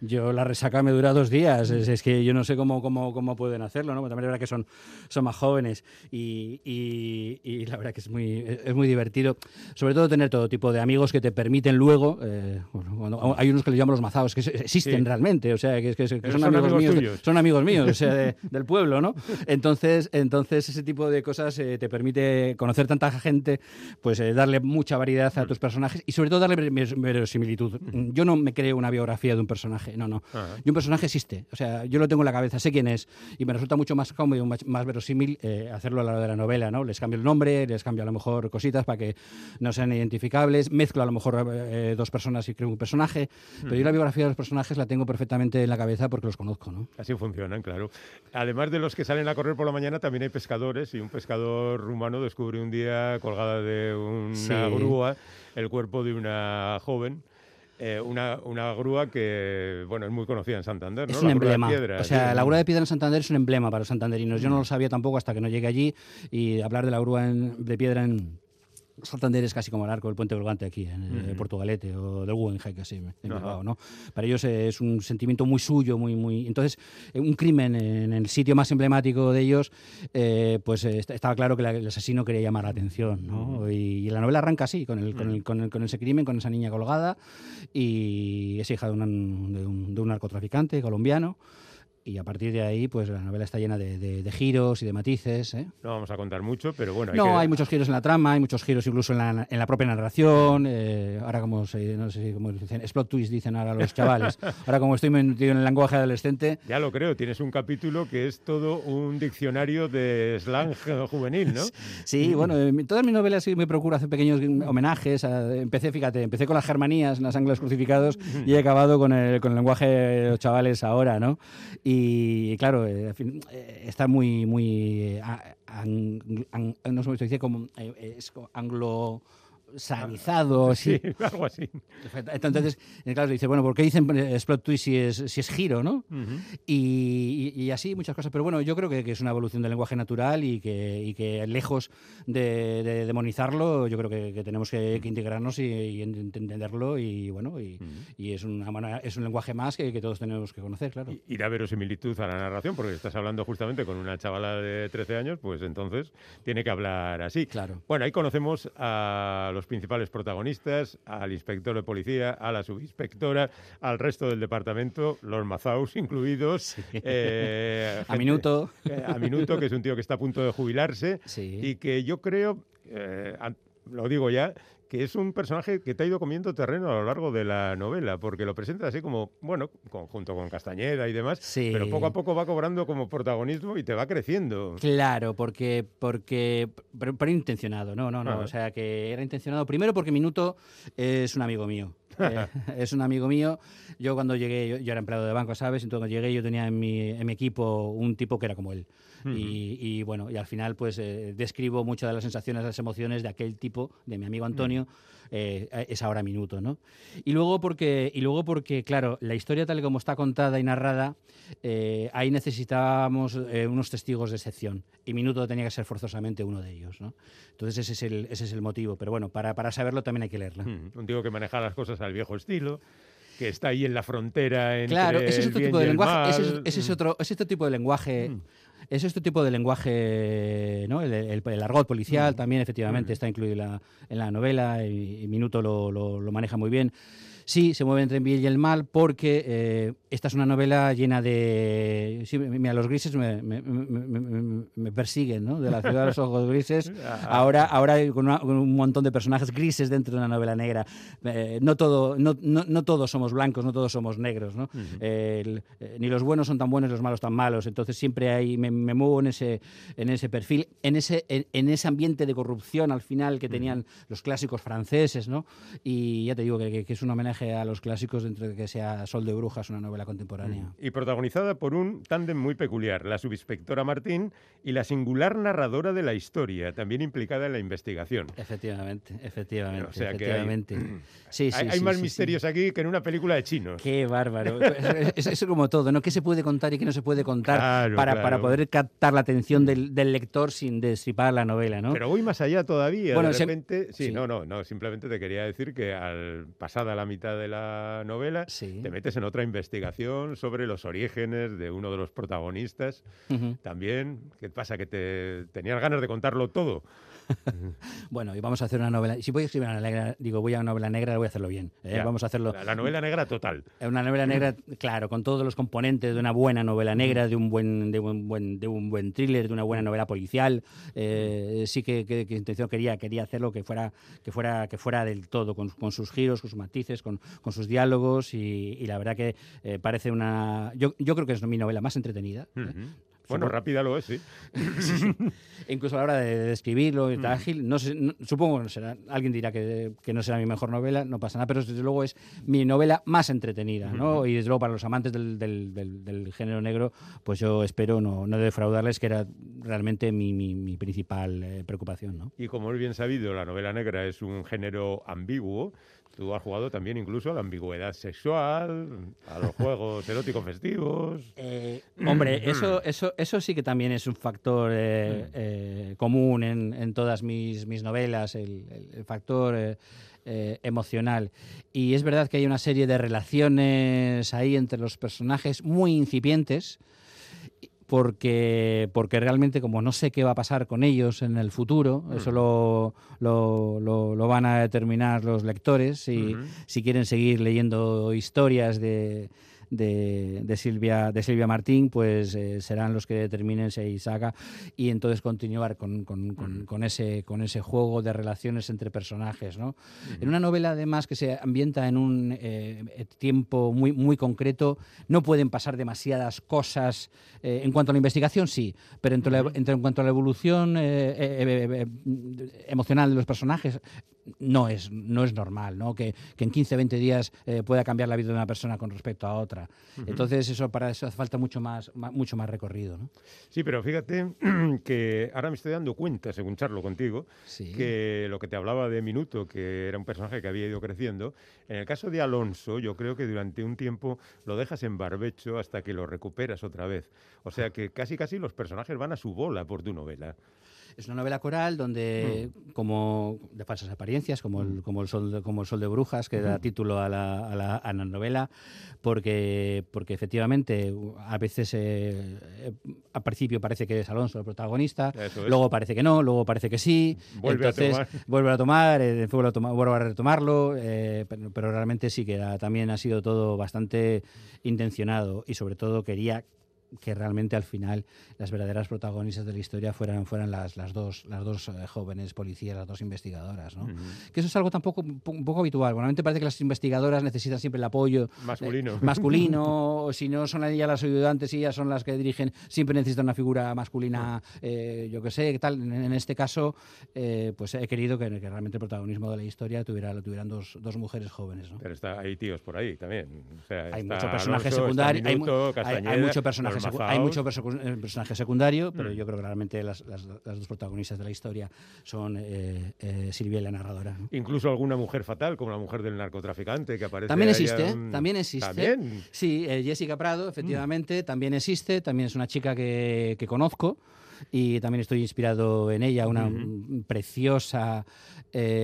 yo la resaca me dura dos días. Es, es que yo no sé cómo, cómo, cómo pueden hacerlo, ¿no? También es verdad que son, son más jóvenes y, y- y la verdad que es muy, es muy divertido. Sobre todo tener todo tipo de amigos que te permiten luego, eh, bueno, hay unos que les llamo los mazaos, que existen Sí. realmente, o sea, que, que- que son, son amigos, amigos míos, tuyos. son amigos míos, o sea, de- del pueblo, ¿no? Entonces, entonces ese tipo de cosas eh, te permite conocer tanta gente, pues eh, darle mucha variedad a tus personajes y sobre todo darle ver- ver- verosimilitud. Yo no me creo una biografía de un personaje, no, no. Ajá. Y un personaje existe, o sea, yo lo tengo en la cabeza, sé quién es y me resulta mucho más cómodo y más, más verosímil eh, hacerlo a la hora de la novela, ¿no? Les cambio el nombre, les cambio a lo mejor cositas para que no sean identificables, mezclo a lo mejor eh, dos personas y creo un personaje, pero yo la biografía de los personajes la tengo perfectamente en la cabeza porque los conozco, ¿no? Así funcionan, claro. Además de los que salen a correr por la mañana, también hay pescadores y un pescador rumano descubre un día colgada de una Sí. grúa el cuerpo de una joven. Eh, una, una grúa que, bueno, es muy conocida en Santander, ¿no? Es La un grúa de emblema. piedra, o sea, sí. la grúa de piedra en Santander es un emblema para los santanderinos. Yo no lo sabía tampoco hasta que no llegué allí y hablar de la grúa en- de piedra en Santander es casi como el arco del puente colgante aquí en eh, Portugalete o del Guggenheim, casi en. Bilbao, ¿no? Para ellos eh, es un sentimiento muy suyo, muy, muy... Entonces, eh, un crimen en el sitio más emblemático de ellos, eh, pues est- estaba claro que el asesino quería llamar la atención, ¿no? Y, y la novela arranca así, con, el, con, el- con, el- con ese crimen, con esa niña colgada y es hija de un, de un, de un narcotraficante colombiano. Y a partir de ahí, pues la novela está llena de, de- de giros y de matices. ¿eh? No vamos a contar mucho, pero bueno, hay no, que- hay muchos giros en la trama, hay muchos giros incluso en la, en la propia narración. eh, ahora como se, no sé si cómo dicen, explot twist dicen ahora los chavales. Ahora como estoy metido en el lenguaje adolescente, Ya lo creo, tienes un capítulo que es todo un diccionario de slang juvenil, ¿no? Sí, bueno, en todas mis novelas sí me procuro hacer pequeños homenajes. a- empecé, fíjate, empecé con las germanías, las ángeles crucificados, y he acabado con el, con el lenguaje de los chavales ahora, ¿no? Y claro, eh, eh, está muy, muy. eh, a- ang- ang- no sé cómo se dice, como. eh, es anglo sanizado, sí. Sí, algo así. Entonces, eh, claro, dice, bueno, ¿por qué dicen eh, explot twist si es, si es giro, no? y, y- y así muchas cosas. Pero bueno, yo creo que, que es una evolución del lenguaje natural y que, y que lejos de, de demonizarlo, yo creo que, que tenemos que, que integrarnos y, y ent- entenderlo y bueno, y, es, una manera- es un lenguaje más que, que todos tenemos que conocer, claro. Y da verosimilitud a la narración, porque estás hablando justamente con una chavala de 13 años, pues entonces tiene que hablar así. Claro. Bueno, ahí conocemos a los principales protagonistas, al inspector de policía, a la subinspectora, al resto del departamento, los mazaus incluidos. eh, A Minuto. eh, a Minuto, que es un tío que está a punto de jubilarse Sí. y que yo creo, eh, lo digo ya, que es un personaje que te ha ido comiendo terreno a lo largo de la novela, porque lo presenta así como, bueno, junto con Castañeda y demás, pero poco a poco va cobrando como protagonismo y te va creciendo. Claro, porque, porque pero, intencionado, no, no, no, o sea que era intencionado primero porque Minuto es un amigo mío. Eh, es un amigo mío. Yo cuando llegué, yo, era empleado de banco, ¿sabes? Entonces cuando llegué yo tenía en mi, en mi equipo un tipo que era como él. y, bueno, y al final pues eh, describo muchas de las sensaciones, las emociones de aquel tipo, de mi amigo Antonio, eh, es ahora minuto, ¿no? Y luego porque, y luego porque claro, la historia tal y como está contada y narrada, ahí necesitábamos unos testigos de excepción. Y minuto tenía que ser forzosamente uno de ellos, ¿no? Entonces ese es el, ese es el motivo. Pero bueno, para, para saberlo también hay que leerla. Un tipo que maneja las cosas al viejo estilo que está ahí en la frontera entre Claro, ese es otro tipo de lenguaje, ese es, otro, es tipo de lenguaje, es este tipo de lenguaje, ¿no? El, el, argot policial también efectivamente está incluido en la, en la novela y, Minuto lo, lo, lo maneja muy bien. Sí, se mueve entre el bien y el mal porque eh, esta es una novela llena de... Sí, mira, los grises me, me, persiguen, ¿no? De la ciudad de los ojos grises. Ah. Ahora, ahora hay con, un montón de personajes grises dentro de una novela negra. Eh, no, todo, no, no, todos somos blancos, no todos somos negros, ¿no? Eh, ni los buenos son tan buenos los malos tan malos. Entonces siempre hay, me, muevo en ese, en ese perfil, en ese, en, ese ambiente de corrupción al final que tenían los clásicos franceses, ¿no? Y ya te digo que, que es un homenaje a los clásicos dentro de que sea Sol de Brujas, una novela contemporánea. Mm. Y protagonizada por un tándem muy peculiar, la subinspectora Martín y la singular narradora de la historia, también implicada en la investigación. Efectivamente, efectivamente. O sea efectivamente. Que hay, sí, sí, hay, más misterios aquí que en una película de chinos. Qué bárbaro. es, eso como todo, ¿no? ¿Qué se puede contar y qué no se puede contar para, para, poder captar la atención del, del, lector sin destripar la novela, ¿no? Pero voy más allá todavía. Bueno, de repente, sí, no, no, no, simplemente te quería decir que al pasada la mitad de la novela, te metes en otra investigación sobre los orígenes de uno de los protagonistas. También, ¿qué pasa? Que te tenías ganas de contarlo todo. bueno, y vamos a hacer una novela. Si voy a escribir una novela negra, digo, voy a una novela negra, voy a hacerlo bien. ¿eh? Vamos a hacerlo. La, novela negra total. Una novela negra, claro, con todos los componentes de una buena novela negra, de un buen, de un buen, de un buen thriller, de una buena novela policial. Eh, sí que, que, intención quería, quería hacerlo que fuera, que fuera, que fuera del todo, con, sus giros, con sus matices, con, sus diálogos. Y, la verdad que eh, parece una. Yo, yo creo que es mi novela más entretenida. Bueno, rápida lo es, sí. Incluso a la hora de describirlo y mm. ágil, no, sé, supongo que no será, alguien dirá que, no será mi mejor novela, no pasa nada, pero desde luego es mi novela más entretenida, ¿no? Y desde luego para los amantes del, género negro, pues yo espero no, no defraudarles, que era realmente mi, principal eh, preocupación, ¿no? Y como es bien sabido, la novela negra es un género ambiguo, Tú has jugado también incluso a la ambigüedad sexual, a los juegos eróticos festivos. Eh, hombre, eso, eso, eso sí que también es un factor eh, mm. eh, común en, todas mis, mis novelas, el, factor emocional. Y es verdad que hay una serie de relaciones ahí entre los personajes muy incipientes porque, porque realmente como no sé qué va a pasar con ellos en el futuro, eso lo, lo, lo, van a determinar los lectores si, si quieren seguir leyendo historias de, de, Silvia, de Silvia Martín, pues eh, serán los que determinen si hay saga y entonces continuar con, con, ese, con ese juego de relaciones entre personajes. ¿no? En una novela, además, que se ambienta en un eh, tiempo muy, muy concreto, no pueden pasar demasiadas cosas. Eh, en cuanto a la investigación, sí, pero en, en cuanto a la evolución emocional de los personajes, no es, no es normal, ¿no? Que, que en 15, 20 días eh, pueda cambiar la vida de una persona con respecto a otra. Entonces, eso para eso hace falta mucho más, mucho más recorrido. ¿no? Sí, pero fíjate que ahora me estoy dando cuenta, según charlo contigo, que lo que te hablaba de Minuto, que era un personaje que había ido creciendo, en el caso de Alonso, yo creo que durante un tiempo lo dejas en barbecho hasta que lo recuperas otra vez. O sea que casi casi los personajes van a su bola por tu novela. Es una novela coral donde, mm. como de falsas apariencias, como el, mm. como el, sol, de, como el sol de brujas, que da título a la, a, la, a la, novela, porque, porque efectivamente a veces eh, eh, al principio parece que es Alonso el protagonista, luego parece que no, luego parece que sí, vuelve entonces a tomar. vuelve a tomar, eh, vuelve a retomarlo, pero, pero, realmente sí que también ha sido todo bastante intencionado y sobre todo quería que realmente al final las verdaderas protagonistas de la historia fueran, fueran las, las dos, las dos eh, jóvenes policías, las dos investigadoras. ¿no? Que eso es algo tampoco un poco habitual. Normalmente parece que las investigadoras necesitan siempre el apoyo masculino. Eh, masculino, o si no son ellas las ayudantes y ellas son las que dirigen, siempre necesitan una figura masculina, eh, yo qué sé, tal. En, este caso, pues he querido que, realmente el protagonismo de la historia tuviera, lo tuvieran dos, dos mujeres jóvenes. ¿no? Pero está, hay tíos por ahí también. hay mucho personaje secundario, hay, hay, mucho personaje hay mucho eh, personaje secundario, pero mm. yo creo que realmente las, dos protagonistas de la historia son eh, eh, Silvia y la narradora. Incluso alguna mujer fatal, como la mujer del narcotraficante que aparece. También existe, también existe. Sí, Jessica Prado, efectivamente, mm. también existe. También es una chica que, conozco y también estoy inspirado en ella, una preciosa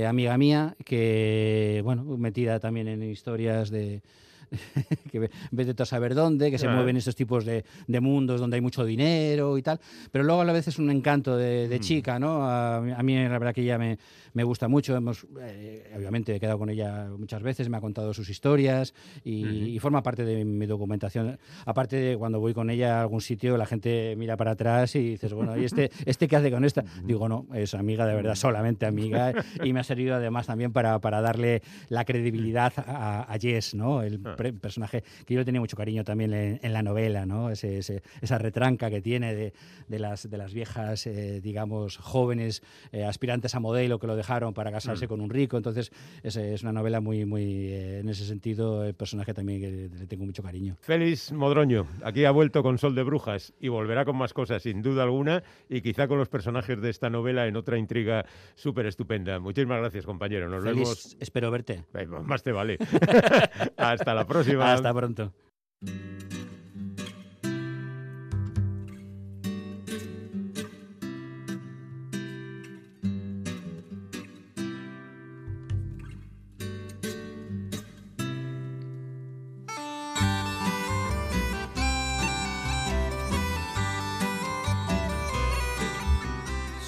amiga mía que, bueno, metida también en historias de, que vete a saber dónde, que se mueven estos tipos de, de, mundos donde hay mucho dinero y tal, pero luego a la vez es un encanto de, mm. chica, ¿no? A, mí la verdad que ella me, me gusta mucho, hemos, eh, obviamente he quedado con ella muchas veces, me ha contado sus historias y, forma parte de mi documentación. Aparte de cuando voy con ella a algún sitio, la gente mira para atrás y dices, bueno, ¿y este, este qué hace con esta? Digo, no, es amiga de verdad, solamente amiga, y me ha servido además también para, para darle la credibilidad a, a Jess, ¿no? El, personaje que yo le tenía mucho cariño también en, la novela, ¿no? esa retranca que tiene de, las, de las viejas, eh, digamos, jóvenes eh, aspirantes a modelo que lo dejaron para casarse mm. con un rico. Entonces, es, es una novela muy, muy, eh, en ese sentido, el personaje también que le tengo mucho cariño. Félix Modroño, aquí ha vuelto con Sol de Brujas y volverá con más cosas, sin duda alguna, y quizá con los personajes de esta novela en otra intriga súper estupenda. Muchísimas gracias, compañero. Nos vemos. Espero verte. Más te vale. Hasta la próxima. Hasta pronto.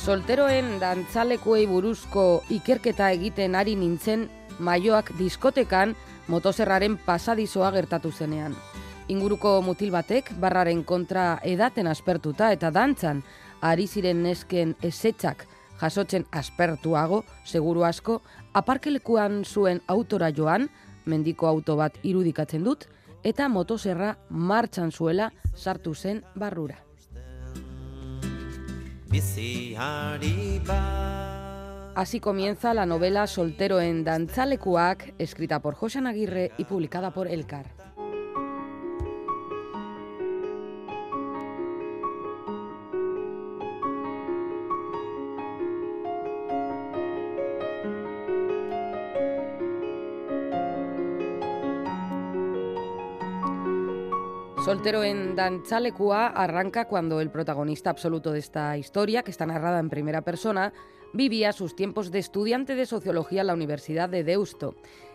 Solteroen dantzalekuei buruzko ikerketa egiten ari nintzen maioak diskotekan motoserraren pasadizoa gertatu zenean. Inguruko mutil batek barraren kontra edaten aspertuta eta dantzan ari ziren nesken esetzak jasotzen aspertuago, seguru asko, aparkelekuan zuen autora joan, mendiko auto bat irudikatzen dut, eta motoserra martxan zuela sartu zen barrura. Así comienza la novela Soltero en Dantzalekuak, escrita por José Aguirre y publicada por Elcar. Soltero en Dantzalekua arranca cuando el protagonista absoluto de esta historia, que está narrada en primera persona, vivía sus tiempos de estudiante de sociología en la Universidad de Deusto.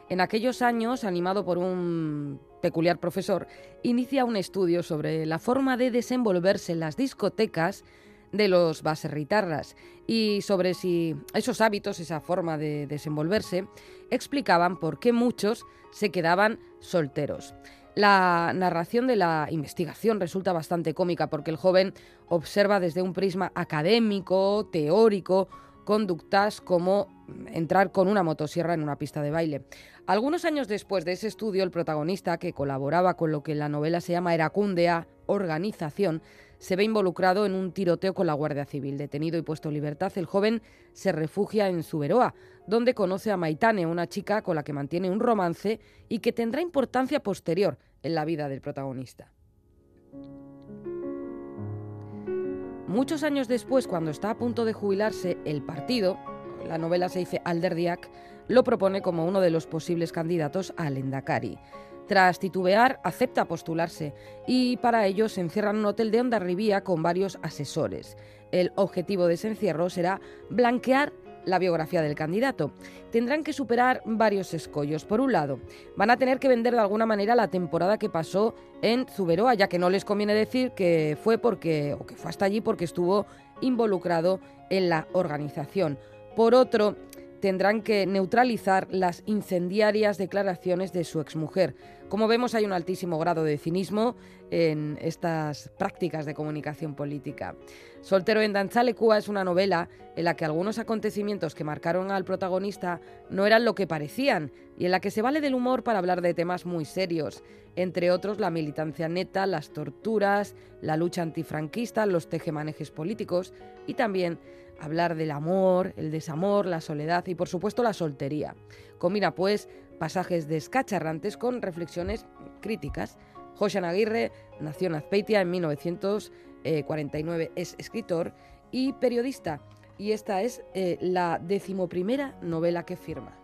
En aquellos años, animado por un peculiar profesor, inicia un estudio sobre la forma de desenvolverse en las discotecas de los baserritarras y sobre si esos hábitos, esa forma de desenvolverse, explicaban por qué muchos se quedaban solteros. La narración de la investigación resulta bastante cómica porque el joven observa desde un prisma académico, teórico, conductas como entrar con una motosierra en una pista de baile. Algunos años después de ese estudio, el protagonista, que colaboraba con lo que en la novela se llama Eracundea Organización, se ve involucrado en un tiroteo con la Guardia Civil. Detenido y puesto en libertad, el joven se refugia en Suberoa, donde conoce a Maitane, una chica con la que mantiene un romance y que tendrá importancia posterior en la vida del protagonista. Muchos años después, cuando está a punto de jubilarse, el partido, la novela se dice Alderdiak, lo propone como uno de los posibles candidatos al Endacari. Tras titubear, acepta postularse y para ello se encierra en un hotel de Ondarribía con varios asesores. El objetivo de ese encierro será blanquear la biografía del candidato. Tendrán que superar varios escollos. Por un lado, van a tener que vender de alguna manera la temporada que pasó en Zuberoa, ya que no les conviene decir que fue porque o que fue hasta allí porque estuvo involucrado en la organización. Por otro, tendrán que neutralizar las incendiarias declaraciones de su exmujer. Como vemos, hay un altísimo grado de cinismo en estas prácticas de comunicación política. Soltero en Danzalecua es una novela en la que algunos acontecimientos que marcaron al protagonista no eran lo que parecían y en la que se vale del humor para hablar de temas muy serios, entre otros la militancia neta, las torturas, la lucha antifranquista, los tejemanejes políticos y también hablar del amor, el desamor, la soledad y por supuesto la soltería. Combina pues pasajes descacharrantes con reflexiones críticas. José Aguirre nació en Azpeitia en 1949, es escritor y periodista y esta es eh, la decimoprimera novela que firma.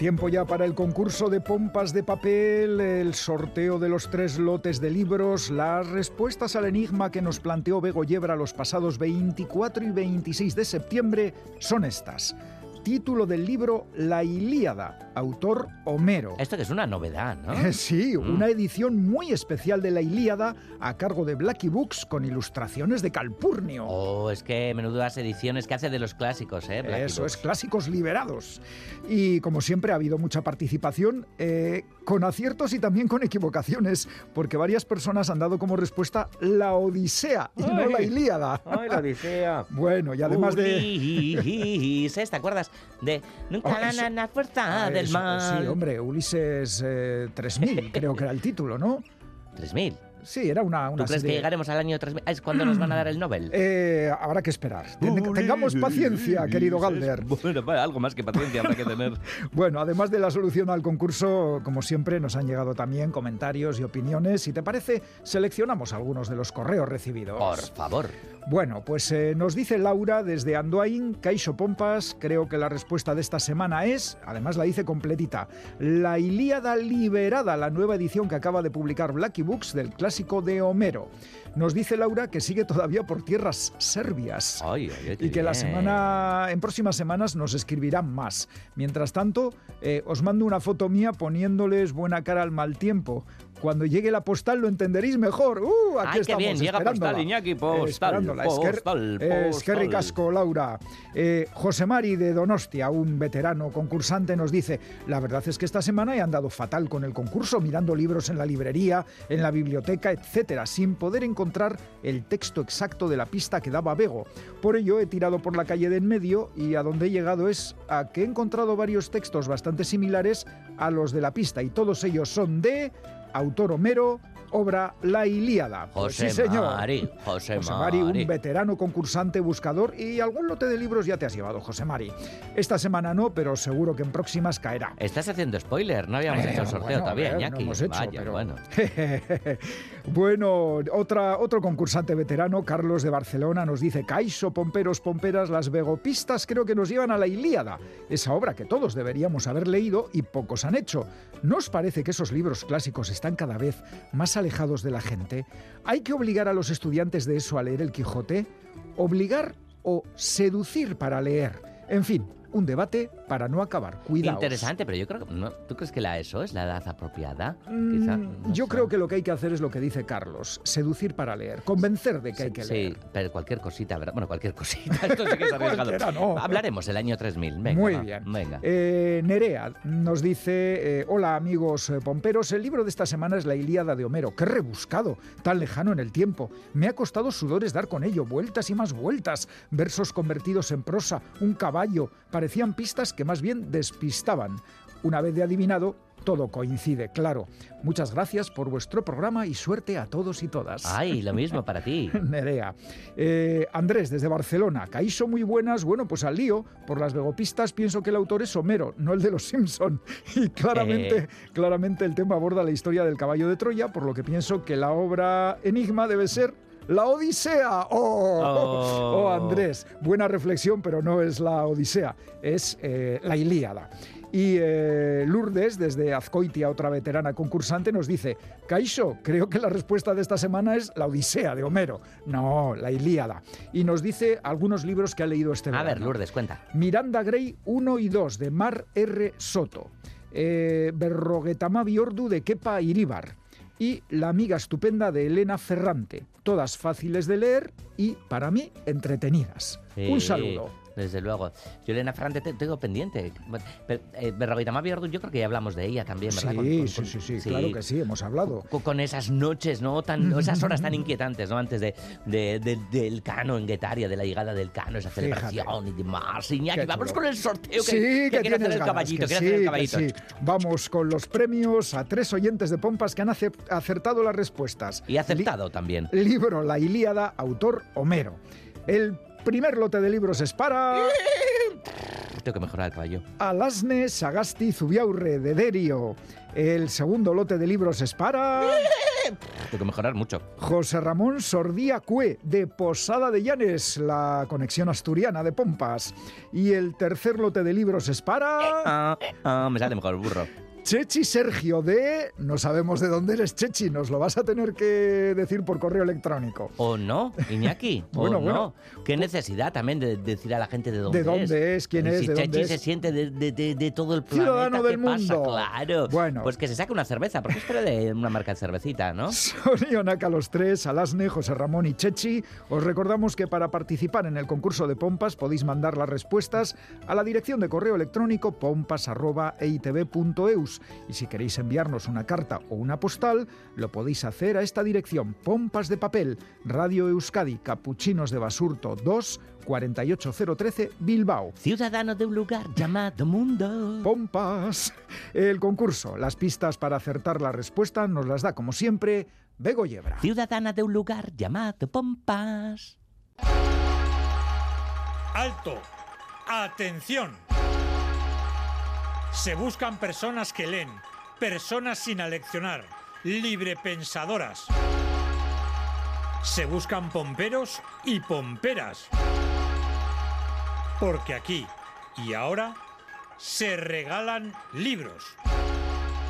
Tiempo ya para el concurso de pompas de papel, el sorteo de los tres lotes de libros, las respuestas al enigma que nos planteó Bego Yebra los pasados 24 y 26 de septiembre son estas. Título del libro La Ilíada, autor Homero. Esto que es una novedad, ¿no? Sí, Mm. una edición muy especial de La Ilíada a cargo de Blacky Books con ilustraciones de Calpurnio. Oh, es que menudas ediciones que hace de los clásicos, ¿eh? Blackie Eso Books. es, clásicos liberados. Y como siempre ha habido mucha participación, eh, con aciertos y también con equivocaciones, porque varias personas han dado como respuesta la Odisea y no la Ilíada. ¡Ay, la Odisea! Bueno, y además de... ¿te acuerdas de Nunca Oh, la, la fuerza Ah, del eso, mal? Sí, hombre, Ulises eh, 3000, creo que era el título, ¿no? 3000. Sí, era una, ¿Tú una crees que llegaremos al año 3000? Ah, ¿Es cuando nos van a dar el Nobel? Eh, habrá que esperar. Ten- Tengamos paciencia, querido Galder. Bueno, vale, algo más que paciencia habrá que tener. Bueno, además de la solución al concurso, como siempre, nos han llegado también comentarios y opiniones. Si te parece, seleccionamos algunos de los correos recibidos. Por favor. Bueno, pues eh, nos dice Laura desde Andoain, Caixo Pompas, creo que la respuesta de esta semana es, además la dice completita, La Ilíada Liberada, la nueva edición que acaba de publicar Blacky Books del clásico de Homero. Nos dice Laura que sigue todavía por tierras serbias. Ay, ay, ay, qué Y que la semana, en próximas semanas nos escribirán más. Mientras tanto, eh, os mando una foto mía poniéndoles buena cara al mal tiempo. Cuando llegue la postal lo entenderéis mejor. ¡Uh! Aquí Ay, qué estamos, bien, llega postal, Iñaki, postal, que- postal, es que postal. ricasco, Laura. Eh, José Mari de Donostia, un veterano concursante, nos dice: La verdad es que esta semana he andado fatal con el concurso, mirando libros en la librería, en la biblioteca, etcétera, sin poder encontrar el texto exacto de la pista que daba Bego. Por ello he tirado por la calle de en medio y a donde he llegado es a que he encontrado varios textos bastante similares a los de la pista y todos ellos son de autor Homero, obra La Ilíada. Pues José sí, señor. Mari, José, José Mari, Mari. un veterano concursante buscador y algún lote de libros ya te has llevado, José Mari. Esta semana no, pero seguro que en próximas caerá. Estás haciendo spoiler, no habíamos Eh, hecho el sorteo bueno, todavía, ver, Iñaki. no hemos hecho, Vaya, pero- bueno. bueno, otra, otro concursante veterano, Carlos de Barcelona, nos dice, Caixo, pomperos, pomperas, las vegopistas creo que nos llevan a la Ilíada, esa obra que todos deberíamos haber leído y pocos han hecho. ¿No os parece que esos libros clásicos están cada vez más alejados de la gente? ¿Hay que obligar a los estudiantes de eso a leer el Quijote? ¿Obligar o seducir para leer? En fin, un debate para no acabar. Cuidado. Interesante, pero yo creo que... no, ¿Tú crees que la ESO es la edad apropiada? Mm, Quizá, no yo sé. creo que lo que hay que hacer es lo que dice Carlos, seducir para leer, convencer de que hay que Sí, leer. pero cualquier cosita, ¿verdad? Bueno, cualquier cosita. Esto sí que es arriesgado. No. Hablaremos el año 3000. Venga, Muy bien. Venga. Eh, Nerea nos dice, eh, hola amigos eh, pomperos, el libro de esta semana es La Ilíada de Homero. Qué rebuscado, tan lejano en el tiempo. Me ha costado sudores dar con ello, vueltas y más vueltas, versos convertidos en prosa, un caballo, parecían pistas que más bien despistaban. Una vez de adivinado, todo coincide, claro. Muchas gracias por vuestro programa y suerte a todos y todas. Ay, lo mismo para ti. Nerea. Eh, Andrés, desde Barcelona. Caíso muy buenas. Bueno, pues al lío. Por las vegopistas pienso que el autor es Homero, no el de los Simpson. Y claramente, Eh. claramente el tema aborda la historia del caballo de Troya, por lo que pienso que la obra Enigma debe ser la Odisea. ¡Oh! Oh. Oh, Andrés, buena reflexión, pero no es la Odisea, es eh, la Ilíada. Y eh, Lourdes, desde Azcoitia, otra veterana concursante, nos dice, Caixo, creo que la respuesta de esta semana es la Odisea de Homero. No, la Ilíada. Y nos dice algunos libros que ha leído este A ver, verano. Lourdes, cuenta. Miranda Gray 1 y 2 de Mar R. Soto. eh, Berrogetamabi Ordu de Kepa Iribar y La amiga estupenda de Elena Ferrante. Todas fáciles de leer y, para mí, entretenidas. Un saludo. Desde luego. Yo, Elena Ferrante, te- tengo pendiente. Eh, Ordu, yo creo que ya hablamos de ella también, ¿verdad? Sí, Con- con- sí, con- sí, sí, claro que sí, hemos hablado. Con, con esas noches, ¿no? Tan, esas horas tan inquietantes, ¿no? Antes de, de- de- del Cano en Guetaria, de la llegada del Cano, esa celebración y demás. Iñaki, vamos con el sorteo. Que, sí, que que, quiere hacer el ganas, caballito, que sí, hacer el que caballito. sí. Vamos con los premios a tres oyentes de Pompas que han ace- acertado las respuestas. Y aceptado también. Li- libro La Ilíada, autor Homero. El primer lote de libros es para Tengo que mejorar el caballo. Alasne Sagasti Zubiaurre de Derio. El segundo lote de libros es para Tengo que mejorar mucho. José Ramón Sordía Cue de Posada de Llanes, la conexión asturiana de Pompas. Y el tercer lote de libros es para Ah, ah, me sale mejor el burro. Chechi Sergio de... No sabemos de dónde eres Chechi, nos lo vas a tener que decir por correo electrónico. ¿O no, Iñaki? ¿O Bueno, no? bueno. Qué necesidad también de decir a la gente de dónde ¿De dónde es? ¿Quién es? Si ¿De dónde Chechi es? se siente de, de- de- de todo el planeta, Ciudadano ¿qué del pasa? mundo. Claro. Bueno. Pues que se saque una cerveza, porque es de una marca de cervecita, ¿no? Sorionaca los tres, Alasne, José Ramón y Chechi. Os recordamos que para participar en el concurso de pompas podéis mandar las respuestas a la dirección de correo electrónico pompas.eitv.eus. Y si queréis enviarnos una carta o una postal, lo podéis hacer a esta dirección: Pompas de Papel, Radio Euskadi, Capuchinos de Basurto 2, 48013, Bilbao. Ciudadano de un lugar llamado mundo. Pompas. El concurso, las pistas para acertar la respuesta nos las da, como siempre, Bego Yebra. Ciudadana de un lugar llamado Pompas. Alto. Atención. Se buscan personas que leen, personas sin aleccionar, librepensadoras. Se buscan pomperos y pomperas. Porque aquí y ahora se regalan libros.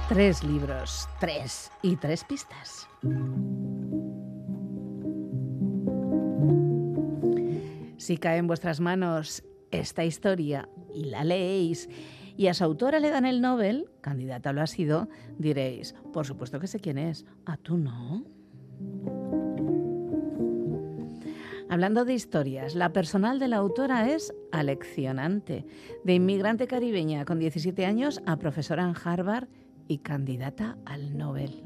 Tres libros, tres y tres pistas. Si cae en vuestras manos esta historia y la leéis y a su autora le dan el Nobel, candidata lo ha sido, diréis, por supuesto que sé quién es. ¿A tú no? Hablando de historias, la personal de la autora es aleccionante, de inmigrante caribeña con 17 años a profesora en Harvard y candidata al Nobel.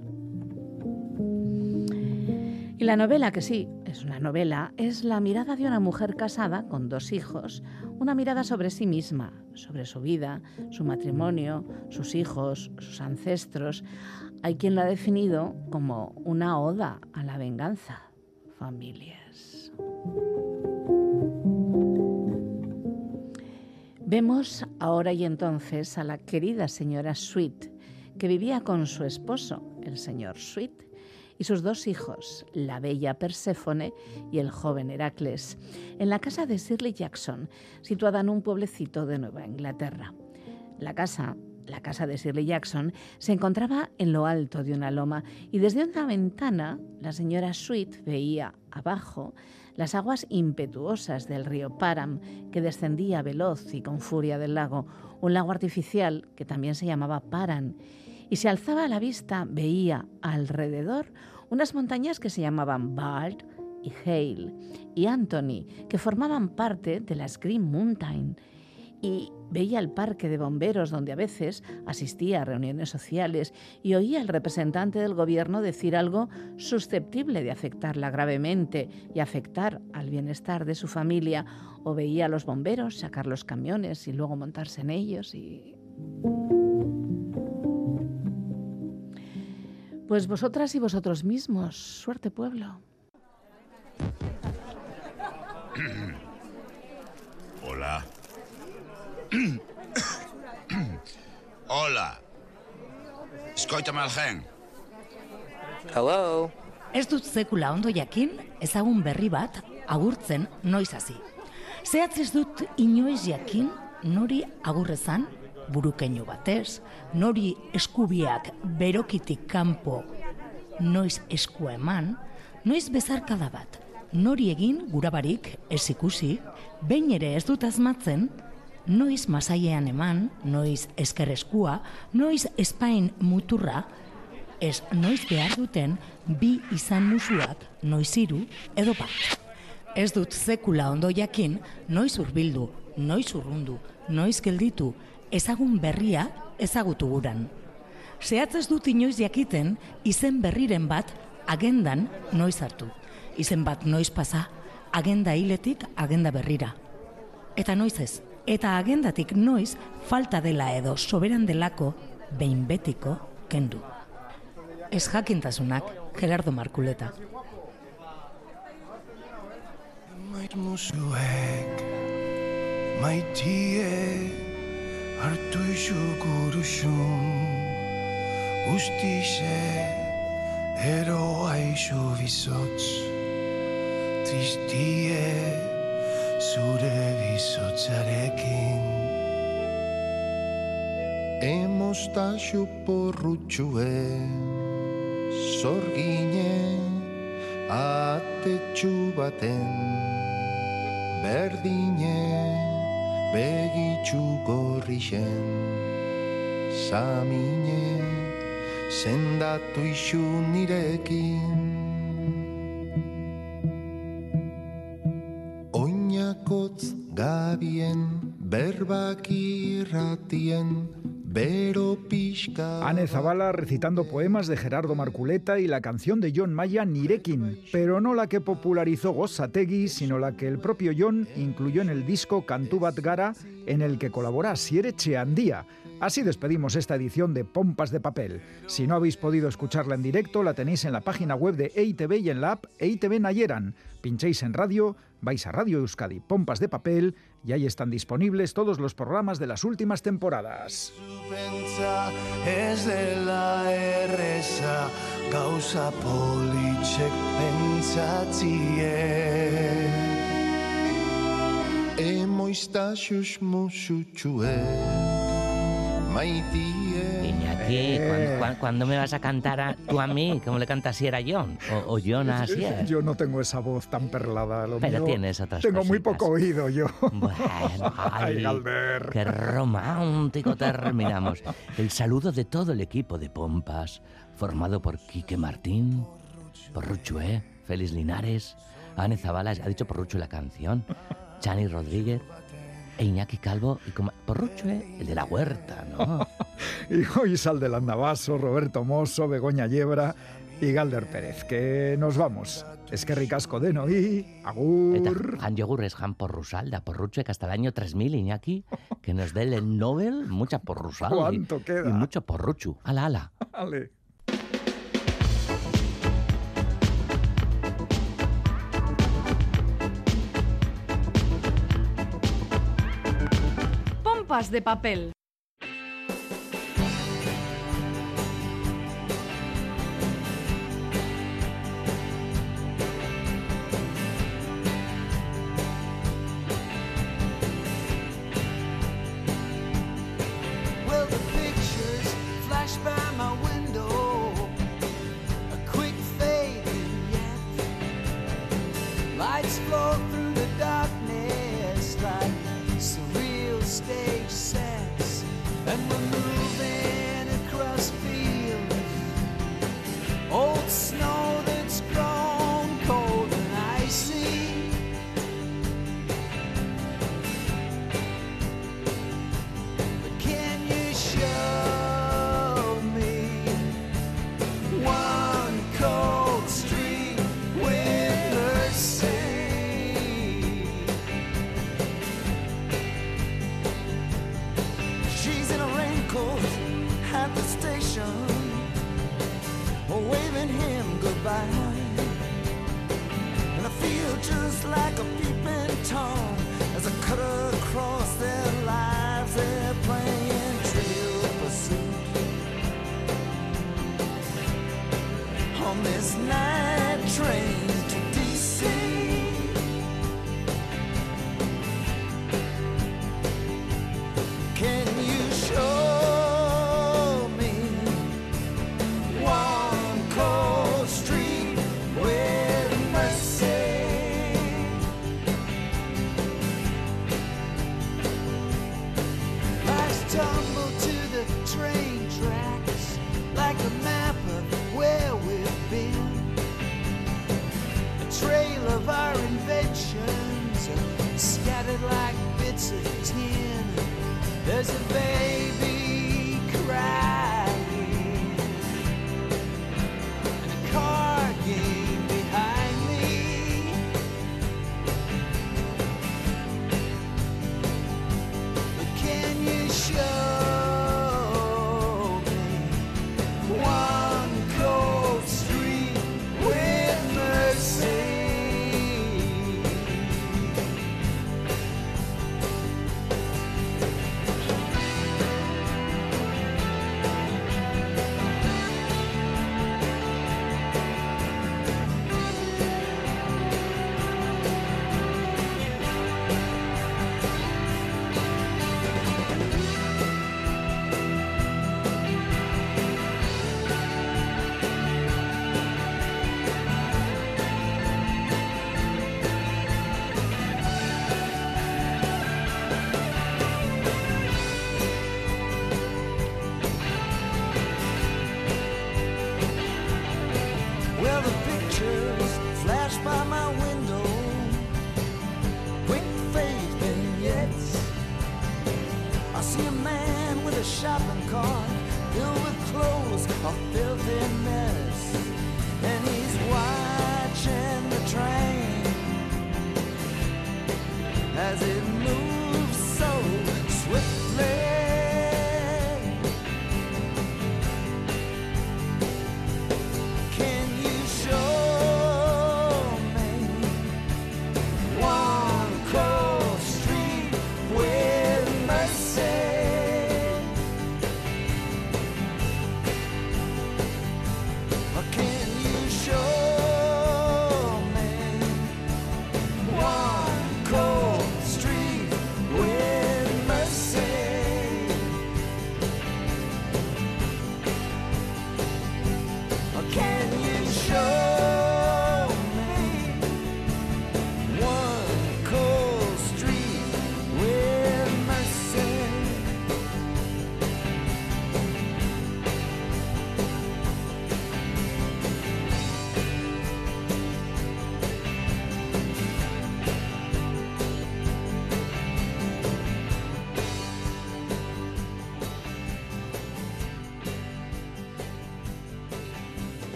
Y la novela, que sí, es una novela, es la mirada de una mujer casada con dos hijos, una mirada sobre sí misma, sobre su vida, su matrimonio, sus hijos, sus ancestros. Hay quien la ha definido como una oda a la venganza. Familias. Vemos ahora y entonces a la querida señora Sweet, que vivía con su esposo, el señor Sweet, y sus dos hijos, la bella Perséfone y el joven Heracles, en la casa de Shirley Jackson, situada en un pueblecito de Nueva Inglaterra. La casa, la casa de Shirley Jackson, se encontraba en lo alto de una loma y desde una ventana la señora Sweet veía abajo las aguas impetuosas del río Param que descendía veloz y con furia del lago, un lago artificial que también se llamaba Paran y se alzaba la vista, veía alrededor unas montañas que se llamaban Bard y Hale y Anthony, que formaban parte de las Green Mountain. Y veía el parque de bomberos donde a veces asistía a reuniones sociales y oía al representante del gobierno decir algo susceptible de afectarla gravemente y afectar al bienestar de su familia, o veía a los bomberos sacar los camiones y luego montarse en ellos y Pues vosotras y vosotros mismos. Suerte, pueblo. Hola. Hola. Escoítame algen. Hello. Ez dut sekula ondo jakin, ezagun berri bat, agurtzen noiz hasi. Zehatz ez dut inoiz jakin, nori agurrezan, burukeino batez, nori eskubiak berokitik kanpo noiz eskua eman, noiz bezarkada bat, nori egin gurabarik ez ikusi, behin ere ez dut asmatzen, noiz masaiean eman, noiz eskerreskua, noiz espain muturra, ez noiz behar duten bi izan musuak, noiz hiru edo bat. Ez dut zekula ondo jakin, noiz hurbildu, noiz urrundu, noiz gelditu, ezagun berria ezagutu guran. Zehatz ez dut inoiz jakiten, izen berriren bat agendan noiz hartu. Izen bat noiz pasa, agenda hiletik agenda berrira. Eta noiz ez, eta agendatik noiz falta dela edo soberan delako behin betiko kendu. Ez jakintasunak Gerardo Markuleta. Mait musuek, maitie, hartu isu guruxun, ustixe, eroa isu bizotz, tristie, zure bizotzarekin. Emostaxu porrutxue, zorgine, atetxu baten, berdine, begitxu gorrixen, samine, sendatu isu nirekin. Oinakotz gabien, berbak irratien, bero pixka... Anne Zavala recitando poemas de Gerardo Marculeta y la canción de John Maya Nirekin, pero no la que popularizó Gossategui, sino la que el propio John incluyó en el disco Cantu Bat Gara, en el que colabora Siere Cheandía. Así despedimos esta edición de Pompas de Papel. Si no habéis podido escucharla en directo, la tenéis en la página web de EITV y en la app EITV Nayeran. Pinchéis en radio, vais a Radio Euskadi Pompas de Papel y ahí están disponibles todos los programas de las últimas temporadas. Iñaki, ¿cuándo, cuándo- cuándo me vas a cantar a, tú a mí, como le canta Asier a John? O, o John a Asier. Yo no tengo esa voz tan perlada. Lo Pero mío- tienes otras Tengo muy cositas. poco oído yo. Bueno, Ay, ay, qué romántico terminamos. El saludo de todo el equipo de Pompas, formado por Quique Martín, Porruchue, Félix Linares, Anne Zavala, ha dicho Porrucho la canción, Chani Rodríguez, e Iñaki Calvo y como Porruchue, el de la huerta, ¿no? Y Isal del Andabaso, Roberto Mosso, Begoña Yebra y Galder Pérez. Que nos vamos. Es que ricasco de noí. Agur. Eta Jan Yogurres, Jan Porrusalda, Porruchue, que hasta el año 3000, Iñaki, que nos dé el Nobel, mucha Porrusalda. y- ¿Cuánto queda? Y mucho Porruchu. Ala, ala. Vale. De papel.